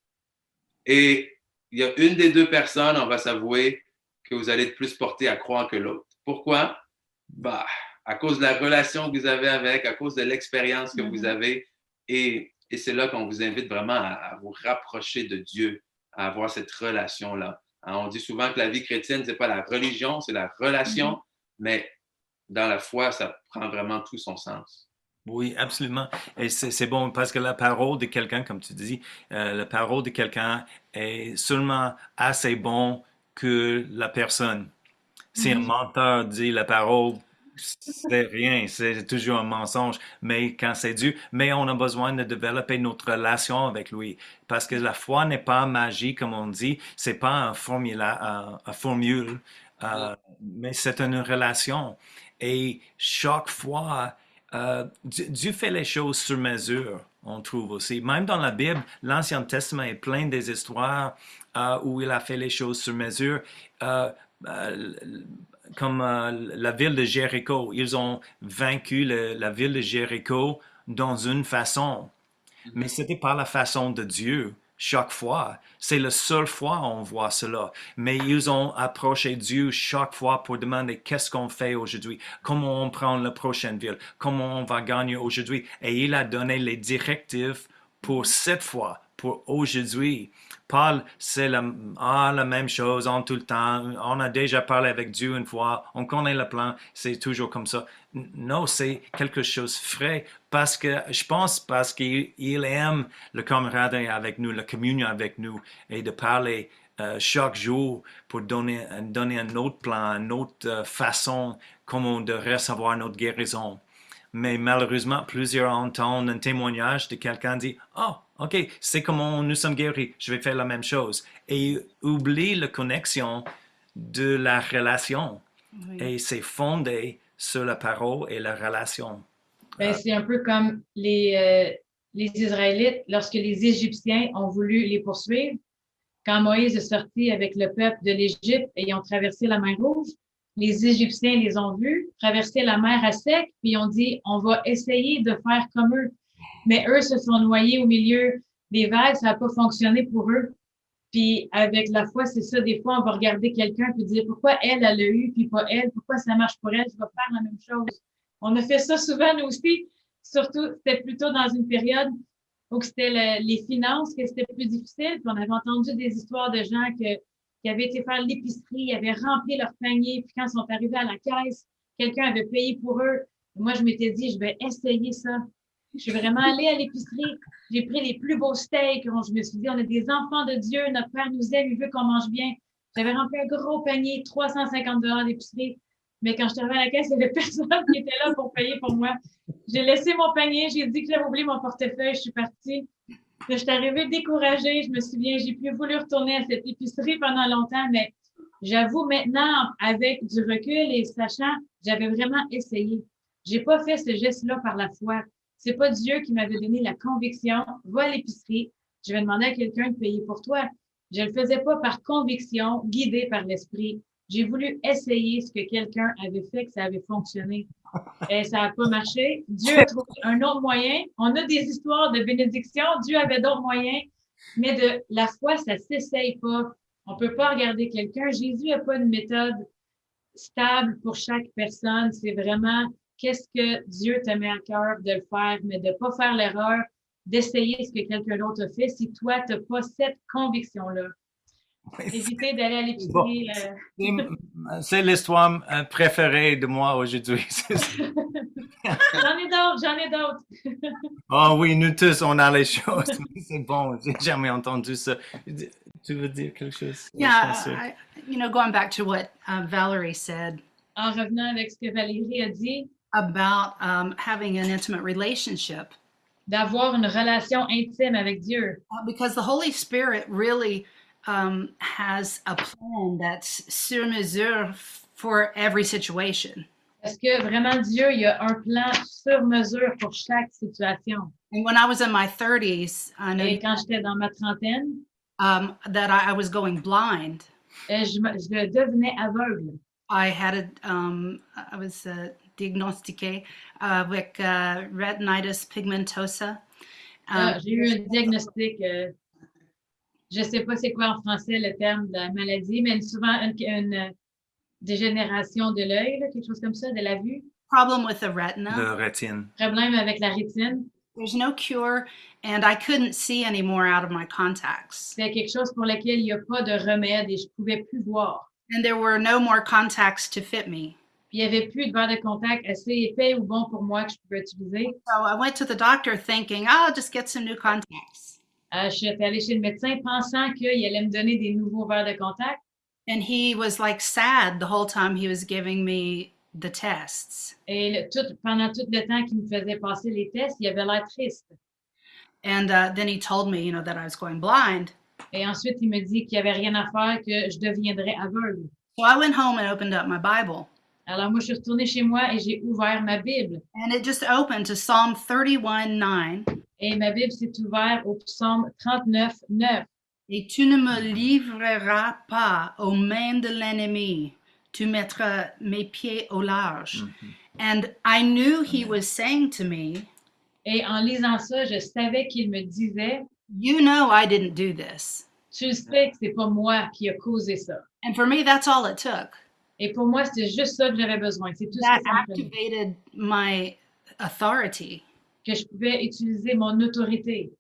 S2: Et il y a une des deux personnes, on va s'avouer, que vous allez être plus porté à croire que l'autre. Pourquoi? Bah, à cause de la relation que vous avez avec, à cause de l'expérience que vous mm-hmm. avez. Et, c'est là qu'on vous invite vraiment à, vous rapprocher de Dieu, à avoir cette relation-là. Hein, on dit souvent que la vie chrétienne, ce n'est pas la religion, c'est la relation, mm-hmm. mais dans la foi, ça prend vraiment tout son sens.
S1: Oui, absolument. Et c'est bon parce que la parole de quelqu'un, comme tu dis, euh, la parole de quelqu'un est seulement assez bon que la personne. Si un mm-hmm. menteur dit la parole c'est rien, c'est toujours un mensonge. Mais quand c'est Dieu, mais on a besoin de développer notre relation avec lui. Parce que la foi n'est pas magie, comme on dit, c'est pas un, formula, un, formule, euh, mais c'est une relation. Et chaque fois, euh, Dieu fait les choses sur mesure, on trouve aussi. Même dans la Bible, l'Ancien Testament est plein des histoires euh, où il a fait les choses sur mesure comme euh, la ville de Jéricho. Ils ont vaincu la ville de Jéricho dans une façon, mm-hmm. mais c'était pas la façon de Dieu chaque fois. C'est la seule fois on voit cela. Mais ils ont approché Dieu chaque fois pour demander qu'est-ce qu'on fait aujourd'hui, comment on prend la prochaine ville, comment on va gagner aujourd'hui? Et il a donné les directives pour cette fois, pour aujourd'hui. Paul, c'est la, ah, la même chose en tout le temps. On a déjà parlé avec Dieu une fois, on connaît le plan, c'est toujours comme ça. Non, c'est quelque chose frais parce que je pense parce qu'il il aime le camaraderie avec nous, la communion avec nous et de parler euh, chaque jour pour donner, donner un autre plan, une autre euh, façon comment de recevoir notre guérison. Mais malheureusement, plusieurs entendent un témoignage de quelqu'un dit Oh, OK, c'est comment nous sommes guéris, je vais faire la même chose. Et oublie la connexion de la relation.
S6: Oui.
S1: Et c'est fondé sur la parole et la relation.
S5: Ben, c'est un peu comme les, euh, les Israélites, lorsque les Égyptiens ont voulu les poursuivre, quand Moïse est sorti avec le peuple de l'Égypte et ils ont traversé la mer Rouge, les Égyptiens les ont vus traverser la mer à sec, puis ils ont dit, on va essayer de faire comme eux. Mais eux se sont noyés au milieu des vagues, ça n'a pas fonctionné pour eux. Puis avec la foi, c'est ça, des fois, on va regarder quelqu'un puis dire, pourquoi elle, elle l'a eu, puis pas elle, pourquoi ça marche pour elle, je vais faire la même chose. On a fait ça souvent, nous aussi. Surtout, c'était plutôt dans une période où c'était le- les finances, que c'était plus difficile. Puis on avait entendu des histoires de gens qui avaient été faire l'épicerie, avaient rempli leur panier, puis quand ils sont arrivés à la caisse, quelqu'un avait payé pour eux. Moi, je m'étais dit, je vais essayer ça. Je suis vraiment allée à l'épicerie. J'ai pris les plus beaux steaks. Je me suis dit, on est des enfants de Dieu. Notre Père nous aime. Il veut qu'on mange bien. J'avais rempli un gros panier, 350 dollars d'épicerie. Mais quand je suis arrivée à la caisse, il n'y avait personne qui était là pour payer pour moi. J'ai laissé mon panier. J'ai dit que j'avais oublié mon portefeuille. Je suis partie. Je suis arrivée découragée. Je me souviens, j'ai plus voulu retourner à cette épicerie pendant longtemps, mais j'avoue maintenant, avec du recul et sachant, j'avais vraiment essayé. J'ai pas fait ce geste-là par la foi. C'est pas Dieu qui m'avait donné la conviction. Va à l'épicerie. Je vais demander à quelqu'un de payer pour toi. Je le faisais pas par conviction, guidé par l'esprit. J'ai voulu essayer ce que quelqu'un avait fait, que ça avait fonctionné. Et ça n'a pas marché. Dieu a trouvé un autre moyen. On a des histoires de bénédiction. Dieu avait d'autres moyens. Mais de la foi, ça s'essaye pas. On peut pas regarder quelqu'un. Jésus n'a pas une méthode stable pour chaque personne. C'est vraiment qu'est-ce que Dieu te met à cœur de le faire, mais de pas faire l'erreur d'essayer ce que quelqu'un d'autre a fait si toi, tu n'as pas cette conviction-là? Éviter d'aller à l'épicerie. euh,
S1: C'est- l'histoire euh, préférée de moi aujourd'hui.
S5: J'en ai d'autres, j'en ai d'autres.
S1: Oh oui, nous tous, on a les choses. C'est bon, j'ai jamais entendu ça. Tu veux dire quelque chose?
S6: Yeah? I, you know, going back to what uh, Valerie said
S5: En revenant avec ce que Valérie a dit,
S6: about um, having an intimate relationship,
S5: d'avoir une relation intime avec Dieu.
S6: uh, because the Holy Spirit really um, has a plan that's sur mesure for every situation.
S5: Parce que vraiment, Dieu, il a un plan sur mesure pour chaque situation.
S6: And when I was in my 30s, I know
S5: Et quand j'étais dans ma trentaine,
S6: um, that I, I was going blind.
S5: euh, je, je devenais aveugle.
S6: I had a, um, I was uh, diagnostiqué avec uh, retinitis pigmentosa.
S5: Ah, J'ai eu un diagnostic, euh, je ne sais pas c'est quoi en français le terme de la maladie, mais souvent une, une, euh, dégénération de l'œil, quelque chose comme ça, de la vue.
S6: problem with the retina.
S1: Le rétine.
S5: Problème avec la rétine.
S6: There's no cure, and I couldn't see anymore out of my contacts.
S5: C'est quelque chose pour lequel il n'y a pas de remède et je ne pouvais plus voir.
S6: And there were no more contacts to fit me.
S5: Il n'y avait plus de verre de contact assez épais ou bon pour moi que je pouvais utiliser?
S6: So I went to the doctor thinking, oh, I'll just get some new contacts.
S5: Euh, je suis allée chez le médecin pensant qu'il allait me donner des nouveaux verres de contact.
S6: And he was like sad the whole time he was giving me the tests.
S5: Et le- tout, pendant tout le temps qu'il me faisait passer les tests, il avait l'air triste.
S6: And uh, then he told me, you know, that I was going blind.
S5: Et ensuite, il me dit qu'il n'y avait rien à faire, que je deviendrais aveugle.
S6: So I went home and opened up my Bible.
S5: Alors moi, je suis retournée chez moi et j'ai ouvert ma Bible.
S6: And it just opened to Psalm 31 9.
S5: Et ma Bible s'est ouverte au psaume 39, 9.
S6: Et tu ne me livreras pas aux mains de l'ennemi. Tu mettras mes pieds au large. And I knew he was saying to me,
S5: Et en lisant ça, je savais qu'il me disait,
S6: You know I didn't do this.
S5: tu sais que c'est pas moi qui a causé ça.
S6: And for me, that's all it took.
S5: Et pour moi, c'était juste ça que j'avais besoin. C'est tout
S6: That
S5: ce que ça
S6: activated my authority.
S5: Que je pouvais utiliser mon autorité.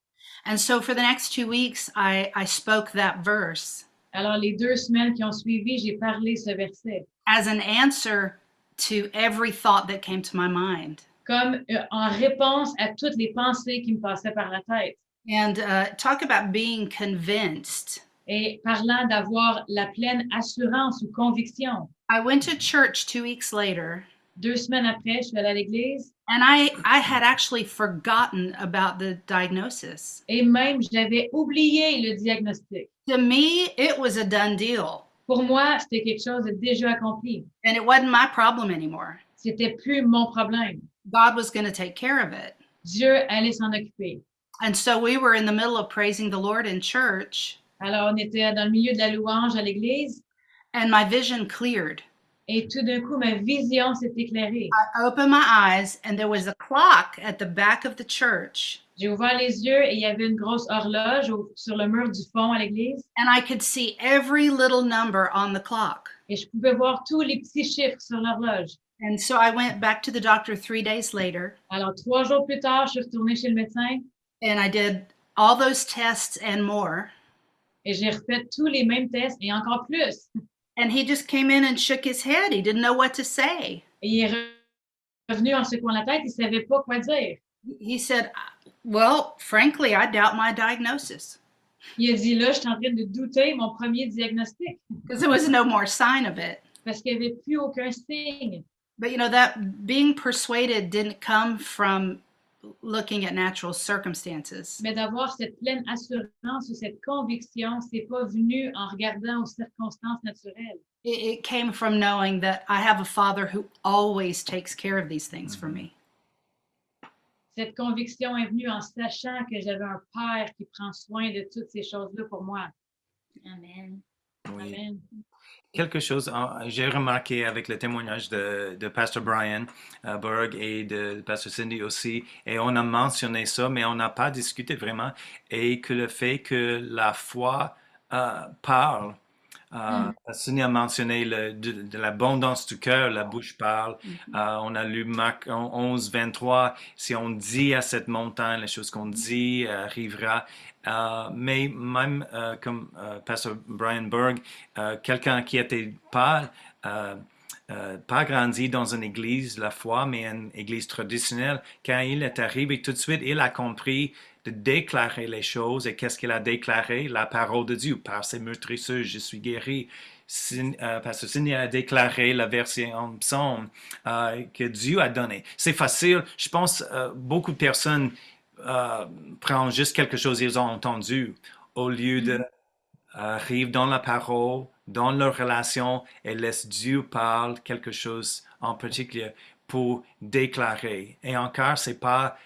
S6: And so for the next two weeks, I, I spoke that verse
S5: Alors, les deux semaines qui ont suivi, j'ai parlé ce verset
S6: as an answer to every thought that came to my mind.
S5: comme euh, en réponse à toutes les pensées qui me passaient par la tête.
S6: And uh, talk about being convinced.
S5: Et parlant d'avoir la pleine assurance ou conviction,
S6: I went to church two weeks later,
S5: deux semaines après, je suis allée à l'église
S6: and I, I had actually forgotten about the diagnosis.
S5: et même j'avais oublié le diagnostic.
S6: To me, it was a done deal,
S5: Pour moi, c'était quelque chose de déjà accompli.
S6: and it wasn't my problem anymore.
S5: C'était plus mon problème.
S6: God was going to take care of it.
S5: Dieu allait s'en occuper.
S6: And so we were in the middle of praising the Lord in church,
S5: Alors, on était dans le milieu de la louange à l'église
S6: and my vision cleared.
S5: et tout d'un coup, ma vision s'est éclairée.
S6: I opened my eyes, and there was a clock at the back of the church,
S5: J'ai ouvert les yeux et il y avait une grosse horloge au- sur le mur du fond à l'église
S6: and I could see every little number on the clock.
S5: et je pouvais voir tous les petits chiffres sur l'horloge.
S6: And so I went back to the doctor three days later,
S5: Alors, trois jours plus tard, je suis retournée chez le médecin
S6: and I did all those tests and more.
S5: Et j'ai refait tous les mêmes tests et encore plus.
S6: And he just came in and shook his head. He didn't know what to say.
S5: Et il est re- revenu en secouant la tête, il ne savait pas quoi dire.
S6: He said, Well, frankly, I doubt my diagnosis
S5: Il a dit là, je suis en train de douter mon premier diagnostic
S6: because there was no more sign of it.
S5: parce qu'il n'y avait plus aucun signe.
S6: But you know, that being persuaded didn't come from looking at natural circumstances.
S5: Mais d'avoir cette pleine assurance ou cette conviction, c'est pas venu en regardant aux circonstances naturelles.
S6: It, it came from knowing that I have a father who always takes care of these things for mm-hmm. me.
S5: Cette conviction est venue en sachant que j'avais un père qui prend soin de toutes ces choses-là pour moi.
S7: Amen.
S1: Oui.
S5: Amen.
S1: Quelque chose, euh, j'ai remarqué avec le témoignage de, de Pastor Brian euh, Berg et de Pastor Cindy aussi, et on a mentionné ça, mais on n'a pas discuté vraiment, et que le fait que la foi euh, parle, euh, Cindy a mentionné le, de, de l'abondance du cœur, la bouche parle. Euh, on a lu Marc 11, 23, si on dit à cette montagne, les choses qu'on dit arrivera. Euh, mais même euh, comme euh, Pastor Brian Berg, quelqu'un qui n'était pas, pas grandi dans une église, la foi, mais une église traditionnelle, quand il est arrivé tout de suite, il a compris de déclarer les choses. Et qu'est-ce qu'il a déclaré? La parole de Dieu. Par ses meurtrisseurs, je suis guéri. Euh, Sidney a déclaré la version psaume euh, que Dieu a donnée. C'est facile. Je pense euh, beaucoup de personnes euh, prennent juste quelque chose qu'ils ont entendu au lieu de arriver dans la parole, dans leur relation et laisse Dieu parler quelque chose en particulier pour déclarer. Et encore, c'est pas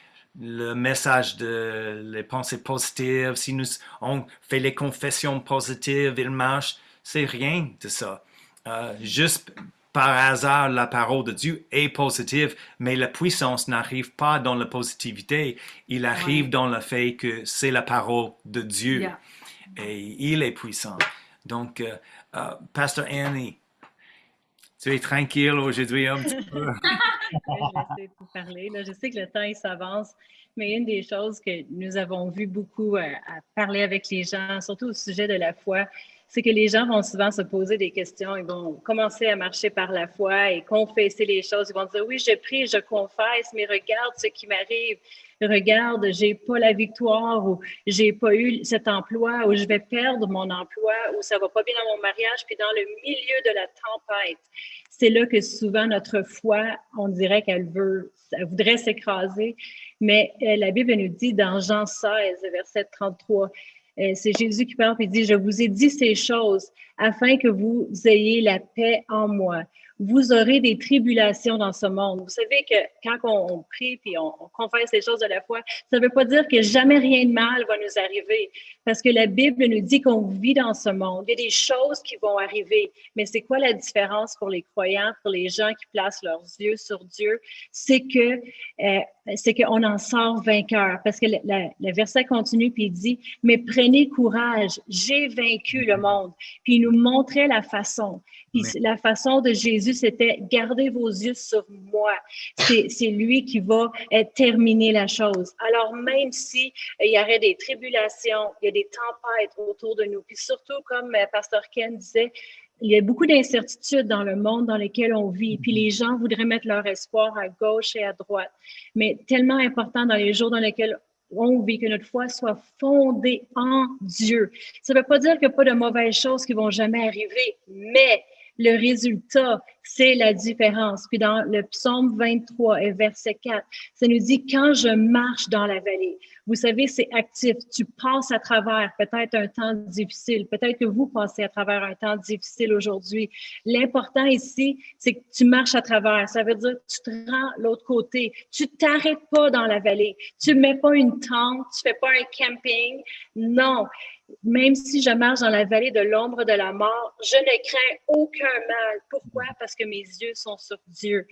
S1: le message de les pensées positives. Si nous on fait les confessions positives, il marche. C'est rien de ça. Euh, juste par hasard, la parole de Dieu est positive, mais la puissance n'arrive pas dans la positivité. Il arrive
S6: Ouais.
S1: dans le fait que c'est la parole de Dieu
S6: Yeah.
S1: et il est puissant. Donc, euh, euh, Pasteur Annie, tu es tranquille aujourd'hui un petit peu?
S8: je vais essayer de vous parler. Là, je sais que le temps il s'avance, mais une des choses que nous avons vu beaucoup euh, à parler avec les gens, surtout au sujet de la foi, c'est que les gens vont souvent se poser des questions. Ils vont commencer à marcher par la foi et confesser les choses. Ils vont dire oui, je prie, je confesse, mais regarde ce qui m'arrive. Regarde, j'ai pas la victoire ou j'ai pas eu cet emploi ou je vais perdre mon emploi ou ça va pas bien dans mon mariage. Puis dans le milieu de la tempête, c'est là que souvent notre foi, on dirait qu'elle veut, elle voudrait s'écraser. Mais euh, la Bible nous dit dans Jean 16, verset 33, euh, c'est Jésus qui parle et dit, je vous ai dit ces choses afin que vous ayez la paix en moi. Vous aurez des tribulations dans ce monde. Vous savez que quand on, prie on, on confesse les choses de la foi, ça ne veut pas dire que jamais rien de mal va nous arriver. Parce que la Bible nous dit qu'on vit dans ce monde. Il y a des choses qui vont arriver. Mais c'est quoi la différence pour les croyants, pour les gens qui placent leurs yeux sur Dieu? C'est que euh, c'est qu'on en sort vainqueur. Parce que le, verset continue puis il dit, mais prenez courage, j'ai vaincu le monde. Puis il nous montrait la façon Puis la façon de Jésus, c'était gardez vos yeux sur moi. C'est lui qui va euh, terminer la chose. Alors même si euh, il y aurait des tribulations, il y a des tempêtes autour de nous, puis surtout comme euh, Pasteur Ken disait, il y a beaucoup d'incertitudes dans le monde dans lequel on vit. Puis les gens voudraient mettre leur espoir à gauche et à droite. Mais tellement important dans les jours dans lesquels on vit, que notre foi soit fondée en Dieu. Ça ne veut pas dire qu'il n'y a pas de mauvaises choses qui vont jamais arriver, mais le résultat, c'est la différence. Puis dans le psaume 23 et verset 4, ça nous dit, quand je marche dans la vallée, vous savez, c'est actif. Tu passes à travers peut-être un temps difficile. Peut-être que vous passez à travers un temps difficile aujourd'hui. L'important ici, c'est que tu marches à travers. Ça veut dire que tu te rends l'autre côté. Tu t'arrêtes pas dans la vallée. Tu mets pas une tente. Tu fais pas un camping. Non même si je marche dans la vallée de l'ombre de la mort, je ne crains aucun mal. Pourquoi? Parce que mes yeux sont sur Dieu.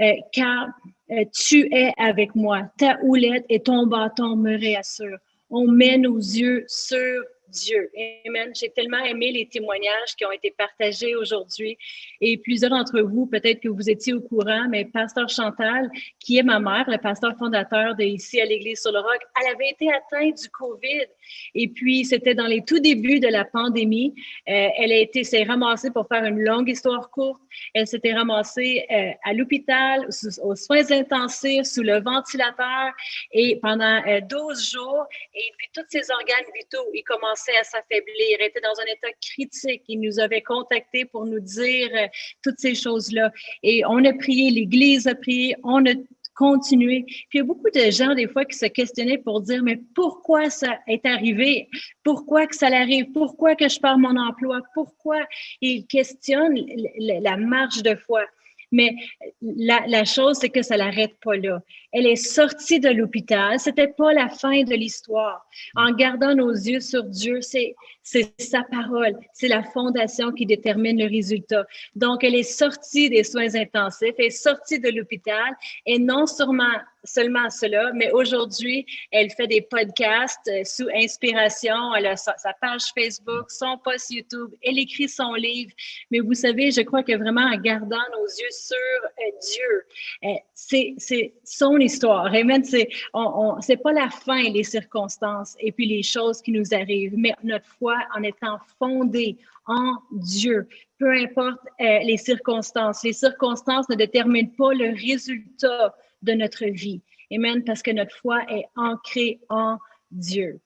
S8: Euh, car euh, tu es avec moi. Ta houlette et ton bâton me réassurent. On met nos yeux sur Dieu. Amen. J'ai tellement aimé les témoignages qui ont été partagés aujourd'hui. Et plusieurs d'entre vous, peut-être que vous étiez au courant, mais Pasteur Chantal, qui est ma mère, le pasteur fondateur de ici à l'Église sur le Roc, elle avait été atteinte du COVID. Et puis, c'était dans les tout débuts de la pandémie. Euh, elle a été, s'est ramassée pour faire une longue histoire courte. Elle s'était ramassée euh, à l'hôpital, aux soins intensifs, sous le ventilateur, et pendant euh, 12 jours. Et puis, tous ses organes vitaux, ils commençaient à s'affaiblir. Était dans un état critique. Il nous avait contactés pour nous dire euh, toutes ces choses-là. Et on a prié, l'Église a prié, on a continuer. Puis il y a beaucoup de gens, des fois, qui se questionnaient pour dire, mais pourquoi ça est arrivé? Pourquoi que ça l'arrive? Pourquoi que je perds mon emploi? Pourquoi? Ils questionnent la marge de foi. Mais la, la chose, c'est que ça l'arrête pas là. Elle est sortie de l'hôpital. C'était pas la fin de l'histoire. En gardant nos yeux sur Dieu, c'est, c'est sa parole. C'est la fondation qui détermine le résultat. Donc, elle est sortie des soins intensifs, elle est sortie de l'hôpital et non seulement, cela, mais aujourd'hui, elle fait des podcasts euh, sous inspiration. Elle a sa, page Facebook, son post YouTube, elle écrit son livre. Mais vous savez, je crois que vraiment en gardant nos yeux sur euh, Dieu, euh, c'est, son histoire. Amen. C'est, on, on, pas la fin, les circonstances et puis les choses qui nous arrivent, mais notre foi en étant fondée en Dieu. Peu importe euh, les circonstances. Les circonstances ne déterminent pas le résultat de notre vie. Amen. Parce que notre foi est ancrée en Dieu.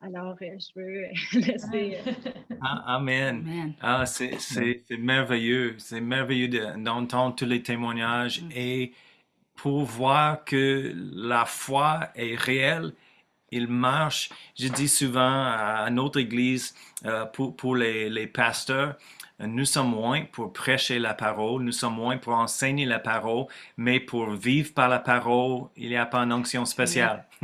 S8: Alors, euh, je veux laisser. Euh,
S1: ah, amen. amen. Ah, c'est merveilleux. C'est merveilleux d'entendre tous les témoignages mm. et pour voir que la foi est réelle, il marche. Je dis souvent à notre église, euh, pour, pour les, les, pasteurs, nous sommes moins pour prêcher la parole, nous sommes moins pour enseigner la parole, mais pour vivre par la parole, il n'y a pas une onction spéciale.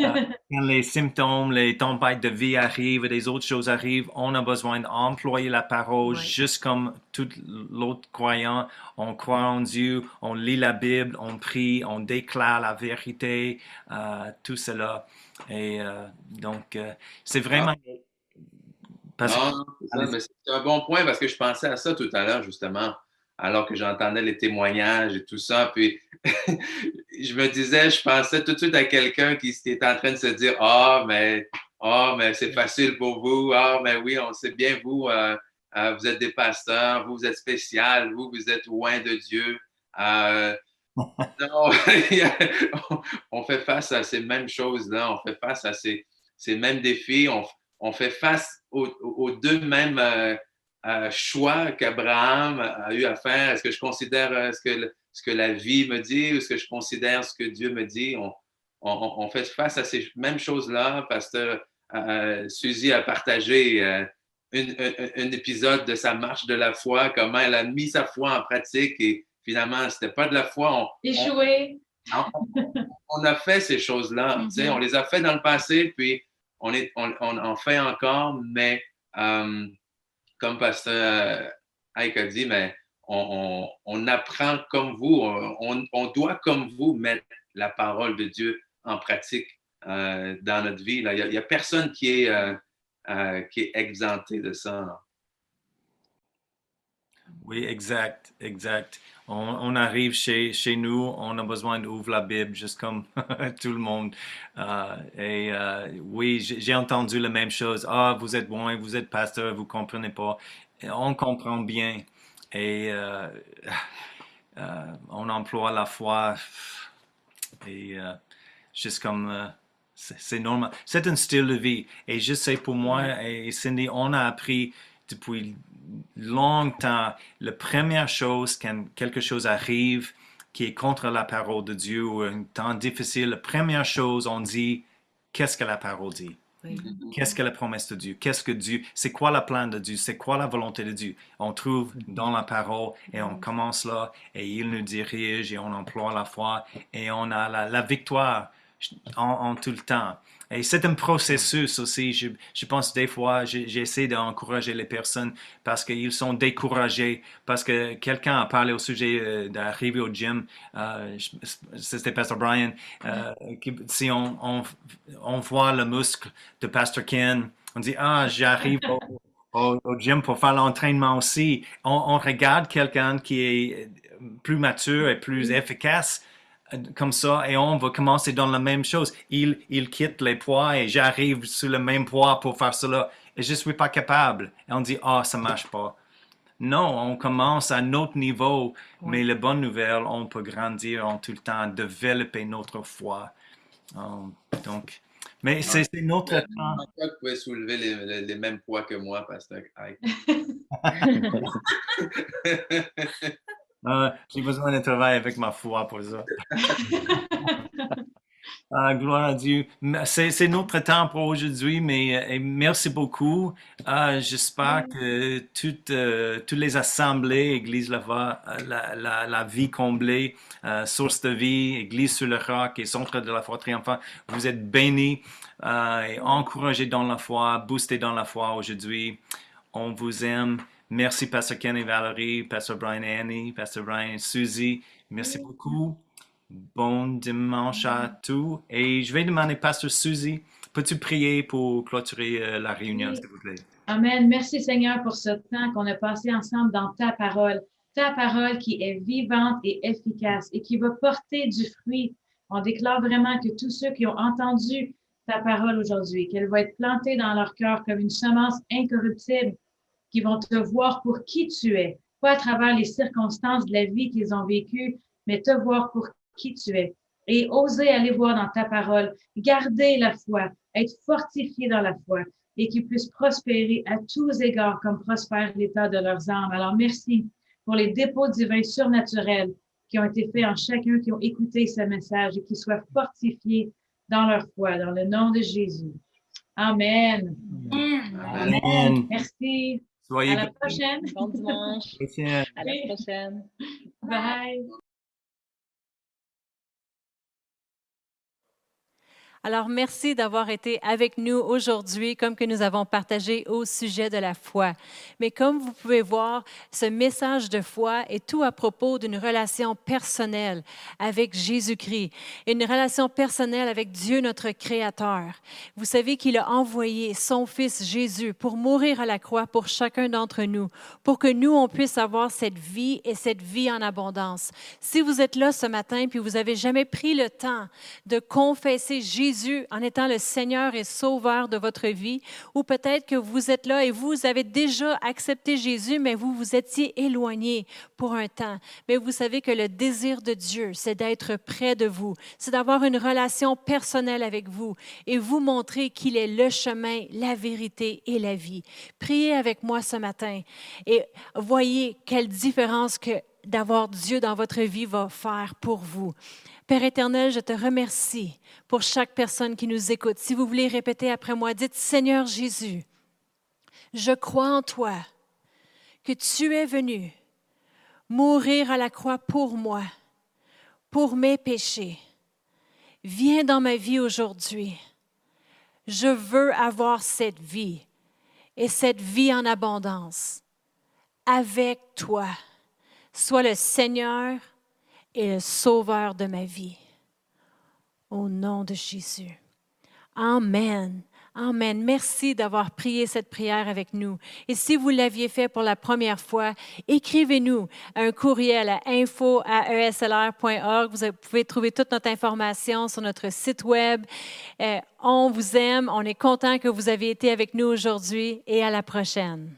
S1: Euh, quand les symptômes, les tempêtes de vie arrivent, des autres choses arrivent, on a besoin d'employer la parole, juste comme tout l'autre croyant. On croit en Dieu, on lit la Bible, on prie, on déclare la vérité, euh, tout cela. Et euh, donc, euh, c'est vraiment...
S2: Parce... c'est un bon point parce que je pensais à ça tout à l'heure, justement, alors que j'entendais les témoignages et tout ça. Puis, je me disais, je pensais tout de suite à quelqu'un qui était en train de se dire Ah, oh, mais, oh, mais c'est facile pour vous. Ah, oh, mais oui, on sait bien, vous, euh, euh, vous êtes des pasteurs, vous, vous êtes spécial, vous, vous êtes loin de Dieu. Euh, non, on fait face à ces mêmes choses-là, on fait face à ces, ces mêmes défis, on, on fait face aux, aux deux mêmes euh, euh, choix qu'Abraham a eu à faire. Est-ce que je considère euh, ce, que, ce que la vie me dit ou est-ce que je considère ce que Dieu me dit? On, on, on fait face à ces mêmes choses-là. Pasteur euh, Suzy a partagé euh, une, un, un, épisode de sa marche de la foi, comment elle a mis sa foi en pratique et finalement, ce n'était pas de la foi. On,
S5: Échoué.
S2: On, on, a fait ces choses-là. Mm -hmm. On les a fait dans le passé, puis on, en fait encore, mais euh, comme Pasteur Ike a dit, mais on, apprend comme vous, on, doit comme vous mettre la parole de Dieu en pratique euh, dans notre vie. Il n'y a, personne qui est, euh, euh, qui est exempté de ça.
S1: Oui, exact, exact. On, on arrive chez, chez nous, on a besoin d'ouvrir la Bible, juste comme tout le monde. Euh, et euh, oui, j'ai entendu la même chose. Ah, vous êtes bon, vous êtes pasteur, vous comprenez pas. Et on comprend bien. Et euh, on emploie la foi. Et juste comme c'est c'est normal. C'est un style de vie. Et je sais pour moi et Cindy, on a appris depuis longtemps, la première chose quand quelque chose arrive qui est contre la parole de Dieu ou un temps difficile, la première chose, on dit, qu'est-ce que la parole dit?
S6: Oui.
S1: Qu'est-ce que la promesse de Dieu? Qu'est-ce que Dieu? C'est quoi le plan de Dieu? C'est quoi la volonté de Dieu? On trouve dans la parole et on commence là et il nous dirige et on emploie la foi et on a la, la victoire en, en tout le temps. Et c'est un processus aussi. Je, je pense des fois, j'essaie d'encourager les personnes parce qu'ils sont découragés, parce que quelqu'un a parlé au sujet euh, d'arriver au gym. Euh, C'était Pastor Brian. euh, qui- si on, on, on voit le muscle de Pastor Ken, on dit Ah, j'arrive au, au, au gym pour faire l'entraînement aussi. On, on regarde quelqu'un qui est plus mature et plus efficace euh, comme ça et on va commencer dans la même chose. Il, il quitte les poids et j'arrive sur le même poids pour faire cela et je suis pas capable. Et on dit, ah, ça marche pas. Non, on commence à notre niveau, mais la bonne nouvelle, on peut grandir en tout le temps, développer notre foi. Um, donc, mais c'est notre
S2: Je
S1: temps.
S2: vous pouvez soulever les, les- les mêmes poids que moi, Pasteur?
S1: Euh, J'ai besoin de travailler avec ma foi pour ça. Ah, gloire à Dieu. C'est notre temps pour aujourd'hui, mais euh, et merci beaucoup. Ah, J'espère que toutes, euh, toutes les assemblées, Église la, euh, la, la, la vie comblée, euh, source de vie, Église sur le roc et centre de la foi triomphante, vous êtes bénis et encouragés dans la foi, boostés dans la foi aujourd'hui. On vous aime. Merci, Pasteur Ken et Valérie, Pasteur Brian et Annie, Pasteur Brian et Suzy. Merci beaucoup. Bon dimanche à tous. Et je vais demander, Pasteur Suzy, peux-tu prier pour clôturer euh, la réunion, s'il vous plaît?
S5: Amen. Merci Seigneur pour ce temps qu'on a passé ensemble dans ta parole. Ta parole qui est vivante et efficace et qui va porter du fruit. On déclare vraiment que tous ceux qui ont entendu ta parole aujourd'hui, qu'elle va être plantée dans leur cœur comme une semence incorruptible, qui vont te voir pour qui tu es, pas à travers les circonstances de la vie qu'ils ont vécues, mais te voir pour qui tu es. Et oser aller voir dans ta parole, garder la foi, être fortifié dans la foi et qu'ils puissent prospérer à tous égards comme prospère l'état de leurs âmes. Alors, merci pour les dépôts divins surnaturels qui ont été faits en chacun qui ont écouté ce message et qui soient fortifiés dans leur foi, dans le nom de Jésus. Amen.
S7: Amen.
S1: Amen.
S5: Merci.
S1: Soyez
S5: À la prochaine.
S8: Bon dimanche.
S1: Chrétiens.
S8: À la prochaine.
S5: Bye.
S9: Alors, merci d'avoir été avec nous aujourd'hui, comme que nous avons partagé au sujet de la foi. Mais comme vous pouvez voir, ce message de foi est tout à propos d'une relation personnelle avec Jésus-Christ, une relation personnelle avec Dieu, notre Créateur. Vous savez qu'il a envoyé son Fils Jésus pour mourir à la croix pour chacun d'entre nous, pour que nous, on puisse avoir cette vie et cette vie en abondance. Si vous êtes là ce matin puis vous avez jamais pris le temps de confesser Jésus en étant le Seigneur et Sauveur de votre vie, ou peut-être que vous êtes là et vous avez déjà accepté Jésus, mais vous vous étiez éloigné pour un temps. Mais vous savez que le désir de Dieu, c'est d'être près de vous, c'est d'avoir une relation personnelle avec vous et vous montrer qu'il est le chemin, la vérité et la vie. Priez avec moi ce matin et voyez quelle différence que d'avoir Dieu dans votre vie va faire pour vous. Père éternel, je te remercie pour chaque personne qui nous écoute. Si vous voulez répéter après moi, dites Seigneur Jésus, je crois en toi, que tu es venu mourir à la croix pour moi, pour mes péchés. Viens dans ma vie aujourd'hui. Je veux avoir cette vie et cette vie en abondance avec toi. Sois le Seigneur et le Sauveur de ma vie. Au nom de Jésus. Amen. Amen. Merci d'avoir prié cette prière avec nous. Et si vous l'aviez fait pour la première fois, écrivez-nous un courriel à info@eslr.org. Vous pouvez trouver toute notre information sur notre site web. Euh, on vous aime. On est content que vous avez été avec nous aujourd'hui et à la prochaine.